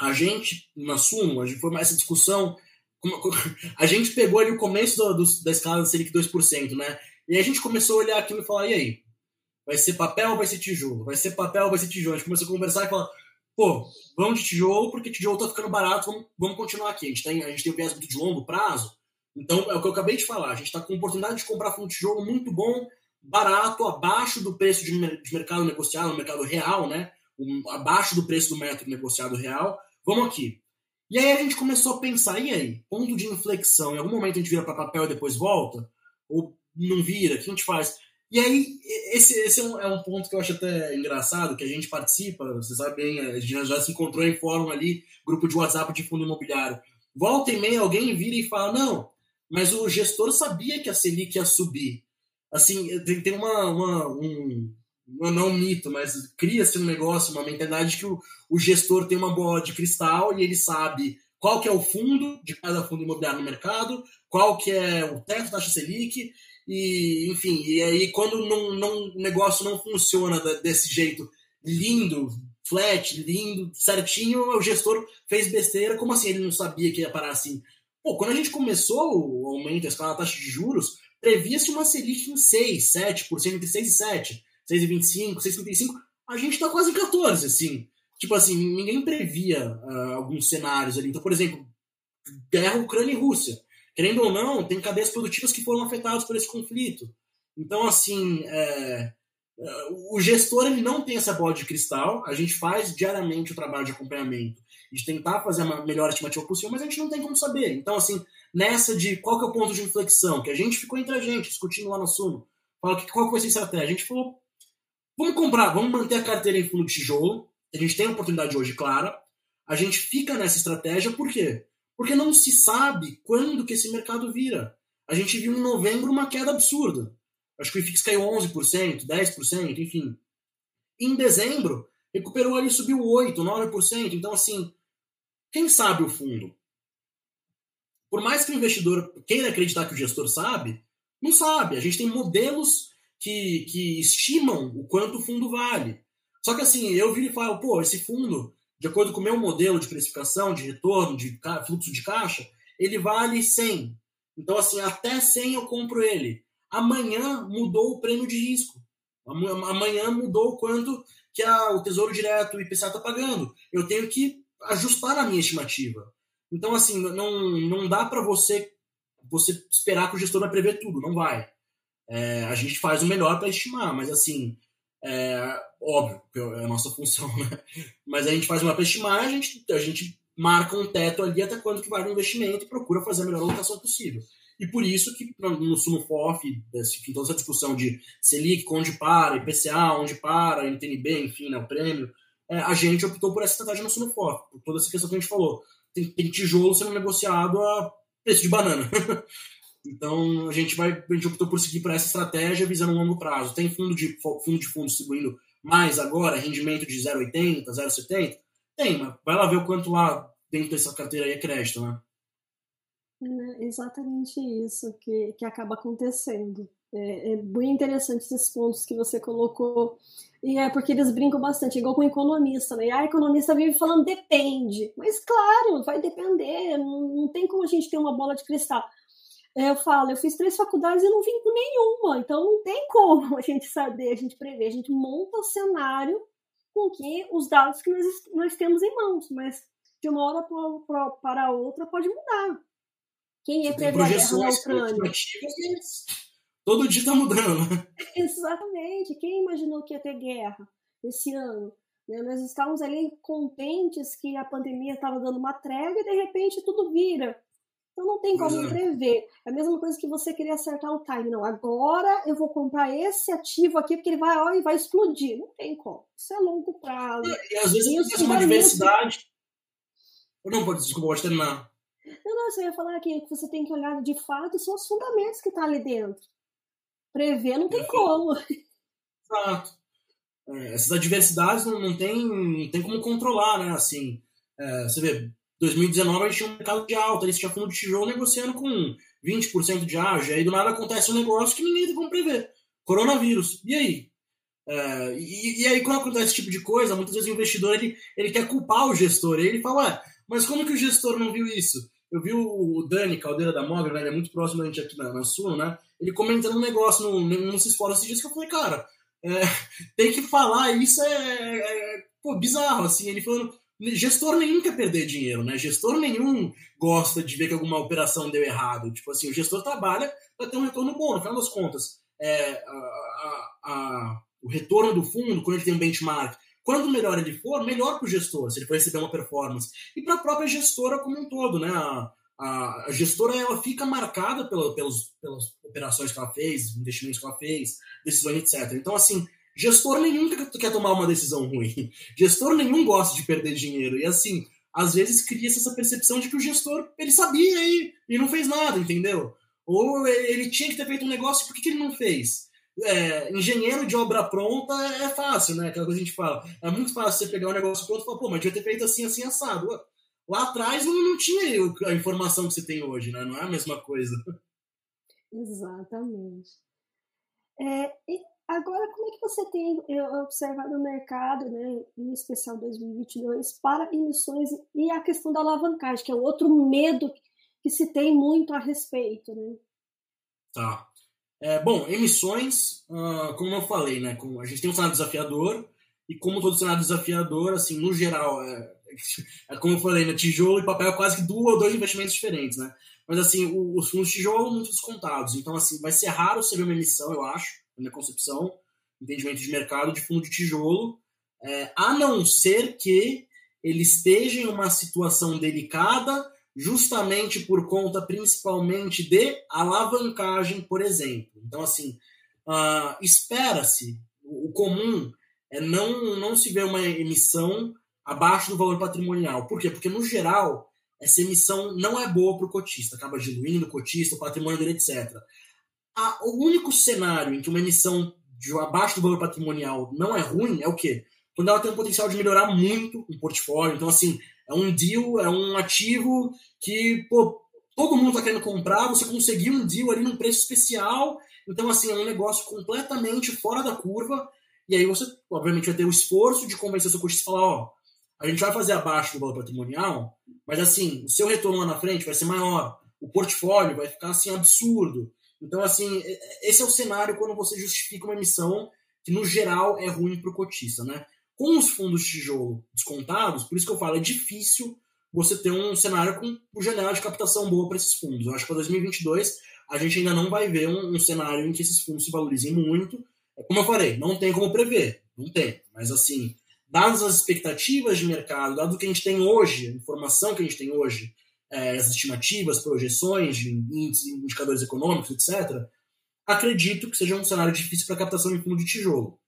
a gente, na Sumo, a gente foi mais essa discussão. <laughs> A gente pegou ali o começo do, do, da escala da Selic 2%, né? E a gente começou a olhar aquilo e falar, e aí? Vai ser papel ou vai ser tijolo? Vai ser papel ou vai ser tijolo? A gente começou a conversar e falar, pô, vamos de tijolo porque tijolo tá ficando barato, vamos, vamos continuar aqui. A gente, tem, a gente tem um viés muito de longo prazo, então é o que eu acabei de falar. A gente está com oportunidade de comprar um tijolo muito bom, barato, abaixo do preço de, de mercado negociado, no mercado real, né? Um, abaixo do preço do metro negociado real. Vamos aqui. E aí a gente começou a pensar, e aí? Ponto de inflexão, em algum momento a gente vira para papel e depois volta? Ou não vira? Que a gente faz? E aí, esse, esse é, um, é um ponto que eu acho até engraçado, que a gente participa, você sabe bem, a gente já se encontrou em fórum ali, grupo de WhatsApp de fundo imobiliário. Volta e meia, alguém vira e fala, não, mas o gestor sabia que a Selic ia subir. Assim, tem, tem uma, uma um, não um mito, mas cria-se um negócio, uma mentalidade que o, o gestor tem uma bola de cristal e ele sabe qual que é o fundo de cada fundo imobiliário no mercado, qual que é o teto da taxa Selic, e enfim, e aí quando não, não, o negócio não funciona desse jeito lindo, flat, lindo, certinho, o gestor fez besteira, como assim ele não sabia que ia parar assim? Pô, quando a gente começou o aumento, a escala da taxa de juros, previa-se uma Selic em 6, 7%, entre 6 e 7, 6,25, 6,35, a gente tá quase em 14, assim. Tipo assim, ninguém previa uh, alguns cenários ali. Então, por exemplo, guerra Ucrânia e Rússia querendo ou não, tem cadeias produtivas que foram afetadas por esse conflito. Então, assim, é, é, o gestor ele não tem essa bola de cristal, a gente faz diariamente o trabalho de acompanhamento, de tentar fazer a melhor estimativa possível, mas a gente não tem como saber. Então, assim, nessa de qual que é o ponto de inflexão, que a gente ficou entre a gente, discutindo lá no Suno, qual que vai ser a estratégia? A gente falou, vamos comprar, vamos manter a carteira em fundo de tijolo, a gente tem a oportunidade hoje clara, a gente fica nessa estratégia por quê? Porque não se sabe quando que esse mercado vira. A gente viu em novembro uma queda absurda. Acho que o IFIX caiu 11%, 10%, enfim. Em dezembro, recuperou ali, subiu 8%, 9%. Então, assim, quem sabe o fundo? Por mais que o investidor queira acreditar que o gestor sabe, não sabe. A gente tem modelos que, que estimam o quanto o fundo vale. Só que assim, eu vi e falo, pô, esse fundo, de acordo com o meu modelo de precificação, de retorno, de fluxo de caixa, ele vale 100. Então, assim, até 100 eu compro ele. Amanhã mudou o prêmio de risco. Amanhã mudou quanto que a, o Tesouro Direto, o IPCA está pagando. Eu tenho que ajustar a minha estimativa. Então, assim, não, não dá para você você esperar que o gestor vai prever tudo. Não vai. É, a gente faz o melhor para estimar, mas assim, é, óbvio, é a nossa função, né? Mas a gente faz uma para estimar, a gente, marca um teto ali até quando que vai o investimento e procura fazer a melhor alocação possível. E por isso que no SUNOFOF, em toda essa discussão de Selic, onde para, IPCA, onde para, NTNB, enfim, né, o prêmio, é, a gente optou por essa estratégia no SUNOFOF, por toda essa questão que a gente falou. Tem, tem tijolo sendo negociado a preço de banana. <laughs> então a gente vai, a gente optou por seguir por essa estratégia visando um longo prazo. Tem fundo de fundo de fundo distribuindo mais agora, rendimento de 0,80, 0,70? Tem, mas vai lá ver o quanto lá dentro dessa carteira aí é crédito, né? É exatamente isso que, que acaba acontecendo. É, é bem interessante esses pontos que você colocou. E é porque eles brincam bastante, igual com o economista, né? E a economista vive falando depende. Mas claro, vai depender, não, não tem como a gente ter uma bola de cristal. É, eu falo, eu fiz três faculdades e não vim com nenhuma, então não tem como a gente saber, a gente prever. A gente monta o cenário com que os dados que nós, nós temos em mãos, mas de uma hora para outra pode mudar. Quem é prever a guerra na Ucrânia? Todo dia está mudando. Né? <laughs> Exatamente. Quem imaginou que ia ter guerra esse ano? Né? Nós estávamos ali contentes que a pandemia estava dando uma trégua e de repente tudo vira. Então não tem como é. prever. É a mesma coisa que você querer acertar o time. Não, agora eu vou comprar esse ativo aqui porque ele vai, ó, e vai explodir. Não tem como. Isso é longo prazo. E, e às vezes tem uma diversidade. Não, pode, desculpa, pode terminar. Não, não, você ia falar que você tem que olhar de fato são os fundamentos que estão tá ali dentro. Prever não tem como. <laughs> Exato. É, essas adversidades não, não, tem, não tem como controlar, né? Assim, é, você vê, 2019 a gente tinha um mercado de alta, gente tinha fundo de tijolo negociando com 20% de ágio, aí do nada acontece um negócio que ninguém tem como prever. Coronavírus. E aí? É, e, e, aí, quando acontece esse tipo de coisa, muitas vezes o investidor ele, ele quer culpar o gestor. Ele fala, mas como que o gestor não viu isso? Eu vi o Dani Caldeira da Mogra, né, ele é muito próximo da gente aqui na, na né? Ele comentando um negócio no, no Cisfora esses dias que eu falei, cara, é, <laughs> tem que falar, isso é, é, é pô, bizarro, assim. Ele falando, gestor nenhum quer perder dinheiro, né? Gestor nenhum gosta de ver que alguma operação deu errado. Tipo assim, o gestor trabalha para ter um retorno bom, no final das contas. É, a, a, a, o retorno do fundo, quando ele tem um benchmark, Quanto melhor ele for, melhor para o gestor, se ele for receber uma performance. E para a própria gestora como um todo, né? A, gestora ela fica marcada pela, pelos, pelas operações que ela fez, investimentos que ela fez, decisões, etc. Então, assim, gestor nenhum quer, tomar uma decisão ruim. Gestor nenhum gosta de perder dinheiro. E, assim, às vezes cria essa percepção de que o gestor, ele sabia e, e não fez nada, entendeu? Ou ele tinha que ter feito um negócio, por que, que ele não fez? é, engenheiro de obra pronta é fácil, né? Aquela coisa que a gente fala. É muito fácil você pegar um negócio pronto e falar, pô, mas devia ter feito assim, assim, assado. Lá atrás não, não tinha a informação que você tem hoje, né? Não é a mesma coisa. Exatamente. É, agora, como é que você tem observado o mercado, né, em especial 2022, para emissões e a questão da alavancagem, que é outro medo que se tem muito a respeito, né? Tá. É, bom, emissões, uh, como eu falei, né, com, a gente tem um cenário desafiador, e como todo cenário desafiador, assim, no geral, é, <laughs> é como eu falei, né, tijolo e papel é quase que duas, dois investimentos diferentes, né? Mas, assim, os fundos de tijolo muito descontados. Então, assim, vai ser raro você ver uma emissão, eu acho, na minha concepção, entendimento de mercado, de fundo de tijolo, é, a não ser que ele esteja em uma situação delicada justamente por conta principalmente de alavancagem, por exemplo. Então, assim, uh, espera-se, o comum é não, não se vê uma emissão abaixo do valor patrimonial. Por quê? Porque, no geral, essa emissão não é boa para o cotista, acaba diluindo o cotista, o patrimônio dele, etc. A, o único cenário em que uma emissão de abaixo do valor patrimonial não é ruim é o quê? Quando ela tem um potencial de melhorar muito o portfólio. Então, assim, é um deal, é um ativo que, pô, todo mundo está querendo comprar, você conseguiu um deal ali num preço especial. Então, assim, é um negócio completamente fora da curva. E aí você, obviamente, vai ter o esforço de convencer seu cotista e falar, ó, a gente vai fazer abaixo do valor patrimonial, mas assim, o seu retorno lá na frente vai ser maior, o portfólio vai ficar assim absurdo. Então, assim, esse é o cenário quando você justifica uma emissão que, no geral, é ruim para o cotista, né? Com os fundos de tijolo descontados, por isso que eu falo, é difícil você ter um cenário com janela de captação boa para esses fundos. Eu acho que para 2022 a gente ainda não vai ver um, um, cenário em que esses fundos se valorizem muito. Como eu falei, não tem como prever, não tem. Mas assim, dadas as expectativas de mercado, dado o que a gente tem hoje, a informação que a gente tem hoje, é, as estimativas, projeções de índices, indicadores econômicos, etc., acredito que seja um cenário difícil para captação de fundo de tijolo.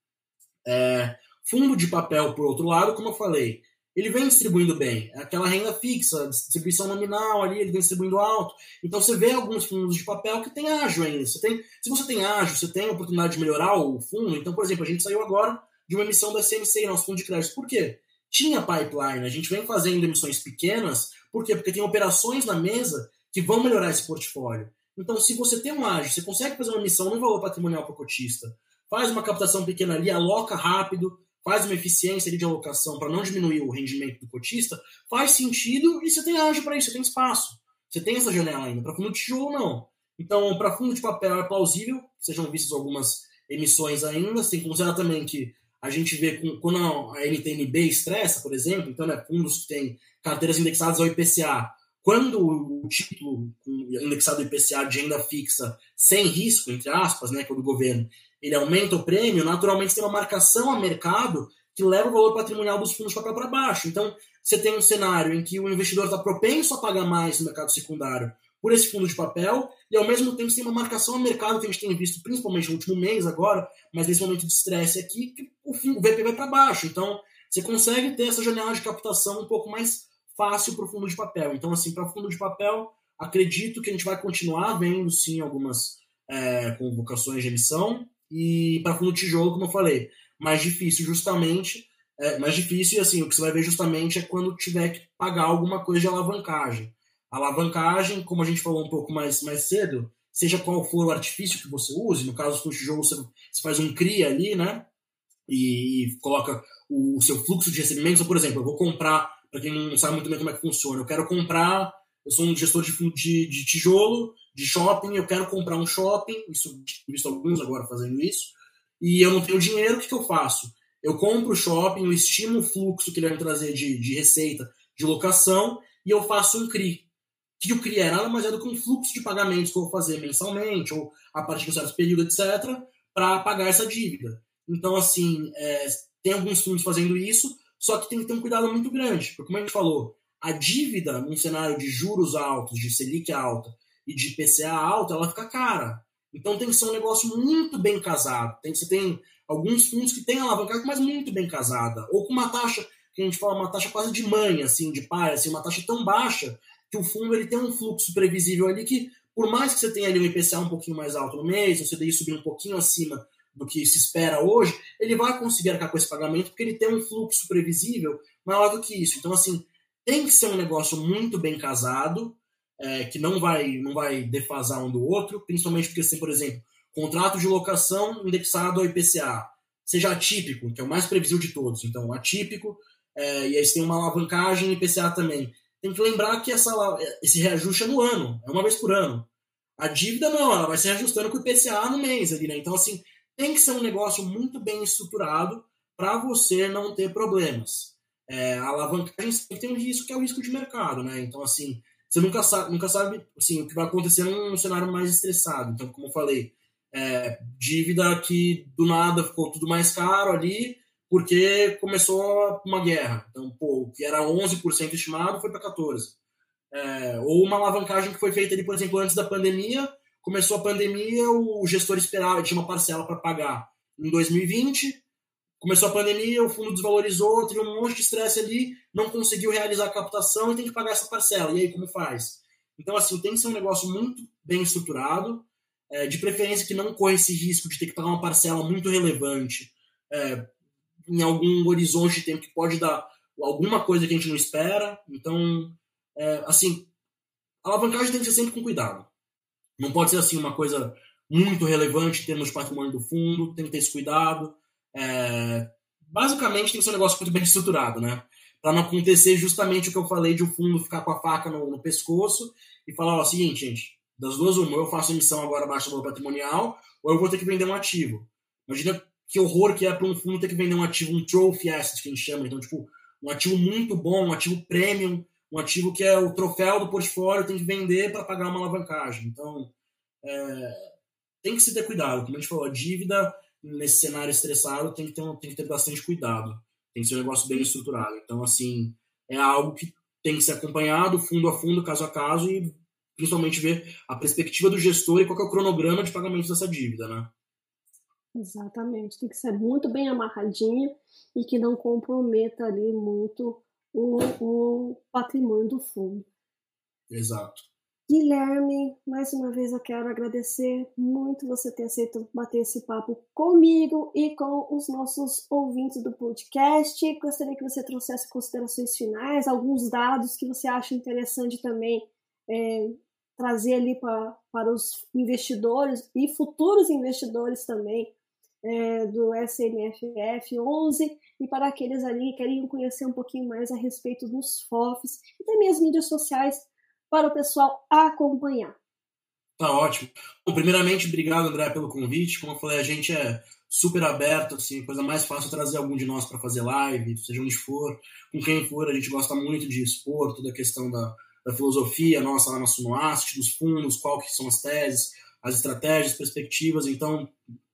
É, fundo de papel, por outro lado, como eu falei, ele vem distribuindo bem. É aquela renda fixa, distribuição nominal ali, ele vem distribuindo alto. Então você vê alguns fundos de papel que tem ágio ainda. Você tem, se você tem ágio, você tem a oportunidade de melhorar o fundo. Então, por exemplo, a gente saiu agora de uma emissão da CMC, nosso fundo de crédito. Por quê? Tinha pipeline, a gente vem fazendo emissões pequenas, por quê? Porque tem operações na mesa que vão melhorar esse portfólio. Então, se você tem um ágio, você consegue fazer uma emissão no valor patrimonial para o cotista, faz uma captação pequena ali, aloca rápido, faz uma eficiência ali de alocação para não diminuir o rendimento do cotista, faz sentido e você tem ágio para isso, você tem espaço. Você tem essa janela ainda. Para fundo de tijolo, não. Então, para fundo de papel é plausível, sejam vistas algumas emissões ainda. Você tem que considerar também que a gente vê com, quando a NTNB estressa, por exemplo, então, né, fundos que têm carteiras indexadas ao IPCA, quando o título indexado ao IPCA de renda fixa sem risco, entre aspas, né, que é do governo, ele aumenta o prêmio, naturalmente tem uma marcação a mercado que leva o valor patrimonial dos fundos para baixo. Então, você tem um cenário em que o investidor está propenso a pagar mais no mercado secundário por esse fundo de papel, e ao mesmo tempo tem uma marcação a mercado que a gente tem visto, principalmente no último mês agora, mas nesse momento de estresse aqui, que o, o VP vai para baixo. Então, você consegue ter essa janela de captação um pouco mais fácil para o fundo de papel. Então, assim, para fundo de papel, acredito que a gente vai continuar vendo, sim, algumas é, convocações de emissão, e para fundo de tijolo, como eu falei, mais difícil justamente, é, mais difícil, e assim, o que você vai ver justamente é quando tiver que pagar alguma coisa de alavancagem alavancagem, como a gente falou um pouco mais, mais cedo, seja qual for o artifício que você use, no caso do jogo você, faz um CRIA ali, né? E, e coloca o, o, seu fluxo de recebimentos. por exemplo, eu vou comprar, para quem não sabe muito bem como é que funciona, eu quero comprar, eu sou um gestor de, de, de tijolo, de shopping, eu quero comprar um shopping, isso visto alguns agora fazendo isso, e eu não tenho dinheiro, o que, que eu faço? Eu compro o shopping, eu estimo o fluxo que ele vai me trazer de, de receita de locação e eu faço um CRI que o CRI é nada mais é do que um fluxo de pagamentos que eu vou fazer mensalmente ou a partir de um certo período, etc., para pagar essa dívida. Então, assim, é, tem alguns fundos fazendo isso, só que tem que ter um cuidado muito grande, porque, como a gente falou, a dívida num cenário de juros altos, de Selic alta e de PCA alta, ela fica cara. Então tem que ser um negócio muito bem casado. Tem, você tem alguns fundos que têm alavancagem, mas muito bem casada. Ou com uma taxa, que a gente fala, uma taxa quase de mãe, assim, de pai, assim, uma taxa tão baixa que o fundo ele tem um fluxo previsível ali que, por mais que você tenha ali um IPCA um pouquinho mais alto no mês, você CDI subir um pouquinho acima do que se espera hoje, ele vai conseguir arcar com esse pagamento porque ele tem um fluxo previsível maior do que isso. Então, assim, tem que ser um negócio muito bem casado, é, que não vai, não vai defasar um do outro, principalmente porque, assim, por exemplo, contrato de locação indexado ao IPCA, seja atípico, que é o mais previsível de todos. Então, atípico, é, e aí você tem uma alavancagem IPCA também tem que lembrar que essa, esse reajuste é no ano, é uma vez por ano. A dívida não, ela vai se reajustando com o IPCA no mês ali, né? Então, assim, tem que ser um negócio muito bem estruturado para você não ter problemas. É, a alavancagem sempre tem um risco, que é o risco de mercado, né? Então, assim, você nunca sabe, nunca sabe assim, o que vai acontecer num cenário mais estressado. Então, como eu falei, é, dívida que do nada ficou tudo mais caro ali, porque começou uma guerra. Então, pô, o que era 11% estimado foi para 14%. É, ou uma alavancagem que foi feita ali, por exemplo, antes da pandemia, começou a pandemia, o gestor esperava, tinha uma parcela para pagar em 2020, começou a pandemia, o fundo desvalorizou, teve um monte de estresse ali, não conseguiu realizar a captação e tem que pagar essa parcela. E aí, como faz? Então, assim, tem que ser um negócio muito bem estruturado, é, de preferência que não corra esse risco de ter que pagar uma parcela muito relevante é, em algum horizonte de tempo que pode dar alguma coisa que a gente não espera. Então, é, assim, a alavancagem tem que ser sempre com cuidado. Não pode ser assim uma coisa muito relevante em termos de patrimônio do fundo, tem que ter esse cuidado. É, basicamente tem que ser um negócio muito bem <laughs> estruturado, né? Para não acontecer justamente o que eu falei de o fundo ficar com a faca no, no pescoço e falar, ó, seguinte, gente, das duas uma, eu faço emissão agora abaixo do valor patrimonial, ou eu vou ter que vender um ativo. Imagina que horror que é para um fundo ter que vender um ativo, um trophy asset, que a gente chama. Então, tipo, um ativo muito bom, um ativo premium, um ativo que é o troféu do portfólio, tem que vender para pagar uma alavancagem. Então, é, tem que se ter cuidado. Como a gente falou, a dívida nesse cenário estressado tem que ter, tem que ter bastante cuidado. Tem que ser um negócio bem estruturado. Então, assim, é algo que tem que ser acompanhado fundo a fundo, caso a caso, e principalmente ver a perspectiva do gestor e qual é o cronograma de pagamento dessa dívida, né? Exatamente, tem que ser muito bem amarradinho e que não comprometa ali muito o, o patrimônio do fundo. Exato. Guilherme, mais uma vez eu quero agradecer muito você ter aceito bater esse papo comigo e com os nossos ouvintes do podcast. Gostaria que você trouxesse considerações finais, alguns dados que você acha interessante também é, trazer ali pra, para os investidores e futuros investidores também é, do SNFF 11 e para aqueles ali que queriam conhecer um pouquinho mais a respeito dos FOFs e também as mídias sociais para o pessoal acompanhar. Tá ótimo. Bom, primeiramente, obrigado, André, pelo convite. Como eu falei, a gente é super aberto, assim, coisa mais fácil é trazer algum de nós para fazer live, seja onde for, com quem for, a gente gosta muito de expor toda a questão da, da filosofia nossa lá na Sunoast, dos fundos, qual que são as teses, as estratégias, perspectivas. Então,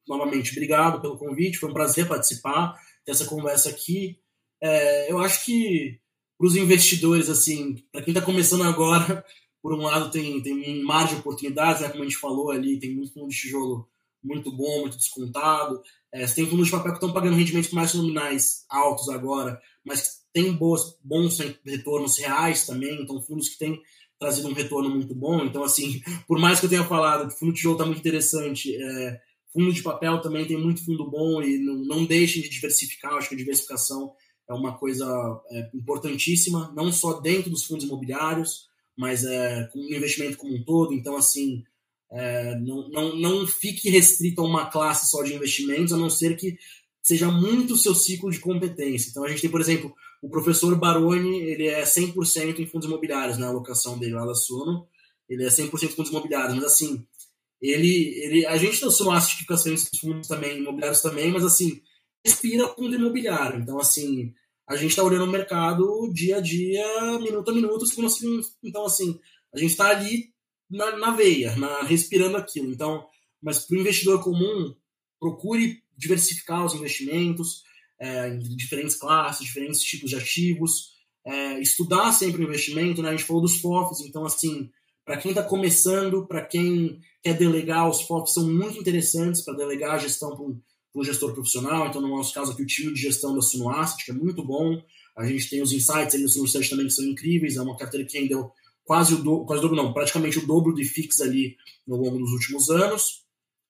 novamente, obrigado pelo convite, foi um prazer participar dessa conversa aqui. É, eu acho que para os investidores, assim, para quem está começando agora, <laughs> por um lado tem, tem um mar de oportunidades, né, como a gente falou ali, tem muito fundo de tijolo muito bom, muito descontado. É, você tem fundos de papel que estão pagando rendimentos mais nominais altos agora, mas que tem boas, bons retornos reais também, então fundos que têm trazido um retorno muito bom. Então, assim, <laughs> por mais que eu tenha falado que o fundo de tijolo está muito interessante, é, fundo de papel também tem muito fundo bom e não, não deixem de diversificar, acho que a diversificação é uma coisa é, importantíssima, não só dentro dos fundos imobiliários, mas é, com o investimento como um todo. Então, assim, é, não, não, não fique restrito a uma classe só de investimentos, a não ser que seja muito o seu ciclo de competência. Então, a gente tem, por exemplo, o professor Baroni, ele é 100% em fundos imobiliários, na né, alocação dele lá da Suno, ele é 100% em fundos imobiliários, mas assim, ele, ele a gente tem o Suno Asset que fica dos fundos também, imobiliários também, mas assim, respira fundo imobiliário. Então, assim, a gente está olhando o mercado dia a dia, minuto a minuto, segundo a segundo. Então, assim, a gente está ali na, na veia, na, respirando aquilo. Então, mas para o investidor comum, procure diversificar os investimentos é, em diferentes classes, diferentes tipos de ativos, é, estudar sempre o investimento. Né? A gente falou dos FOFs, então, assim, para quem está começando, para quem quer delegar, os FOFs são muito interessantes para delegar a gestão para um gestor profissional. Então, no nosso caso aqui, o time de gestão da Suno Asset, que é muito bom. A gente tem os insights ali no Suno Research também que são incríveis. É uma carteira que rendeu quase o dobro, quase o dobro, não, praticamente o dobro de FIX ali no longo dos últimos anos.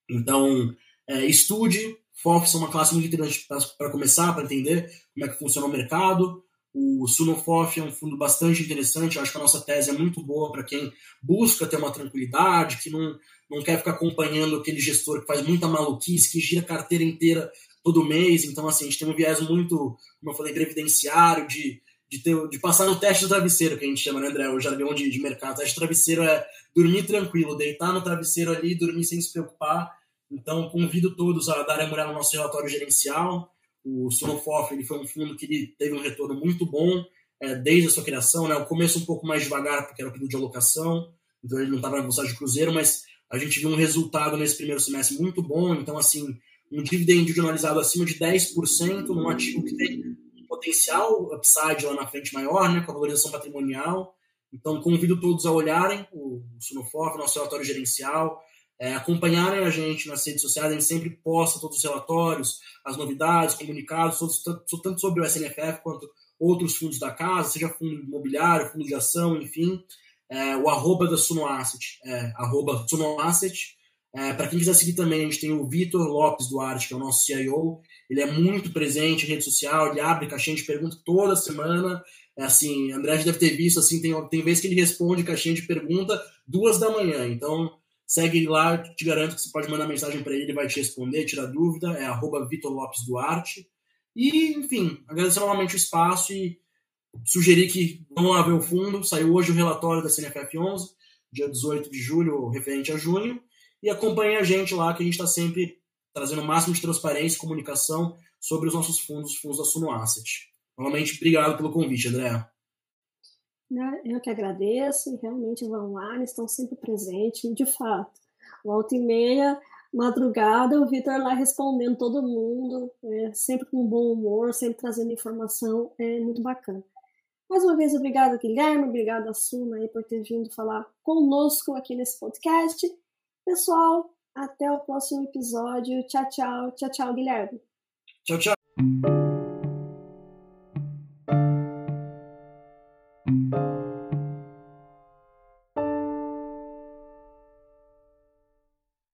Então, é, estude. FOFs é uma classe muito interessante para começar, para entender como é que funciona o mercado. O Sunofof é um fundo bastante interessante. Eu acho que a nossa tese é muito boa para quem busca ter uma tranquilidade, que não, não quer ficar acompanhando aquele gestor que faz muita maluquice, que gira a carteira inteira todo mês. Então, assim, a gente tem um viés muito, como eu falei, previdenciário, de, de, ter, de passar no teste do travesseiro, que a gente chama, né, André? O jargão de, de mercado. O teste do travesseiro é dormir tranquilo, deitar no travesseiro ali dormir sem se preocupar. Então, convido todos a darem uma olhada no nosso relatório gerencial. O Sonofof ele foi um fundo que teve um retorno muito bom é, desde a sua criação. Né? O começo um pouco mais devagar, porque era o período de alocação, então ele não estava na velocidade de cruzeiro, mas a gente viu um resultado nesse primeiro semestre muito bom, então, assim, um dividend individualizado acima de 10% num ativo que tem um potencial upside lá na frente maior, né, com a valorização patrimonial. Então, convido todos a olharem o Sunoforf, nosso relatório gerencial. É, acompanharem a gente nas redes sociais, a gente sempre posta todos os relatórios, as novidades, comunicados, todos, tanto, tanto sobre o SNFF quanto outros fundos da casa, seja fundo imobiliário, fundo de ação, enfim. É, o arroba da Suno Asset, é, arroba Suno Asset. É, Para quem quiser seguir também, a gente tem o Vitor Lopes Duarte, que é o nosso CIO. Ele é muito presente em rede social, ele abre caixinha de perguntas toda semana. É assim, André deve ter visto, assim, tem, tem vezes que ele responde caixinha de pergunta duas da manhã. Então, segue lá, te garanto que você pode mandar mensagem para ele, ele vai te responder, tirar dúvida. É arroba Vitor Lopes Duarte. E, enfim, agradecer novamente o espaço e sugerir que vamos lá ver o fundo. Saiu hoje o relatório da CNFF 11, dia 18 de julho, referente a junho. E acompanhe a gente lá, que a gente está sempre trazendo o máximo de transparência e comunicação sobre os nossos fundos, os fundos da Suno Asset. Novamente, obrigado pelo convite, André. Eu que agradeço, realmente vão lá, estão sempre presentes, de fato. Volta e meia, madrugada, o Vitor lá respondendo todo mundo, é, sempre com bom humor, sempre trazendo informação, é muito bacana. Mais uma vez, obrigado, Guilherme, obrigado a Suna aí por ter vindo falar conosco aqui nesse podcast. Pessoal, até o próximo episódio. Tchau, tchau. Tchau, tchau, Guilherme. Tchau, tchau.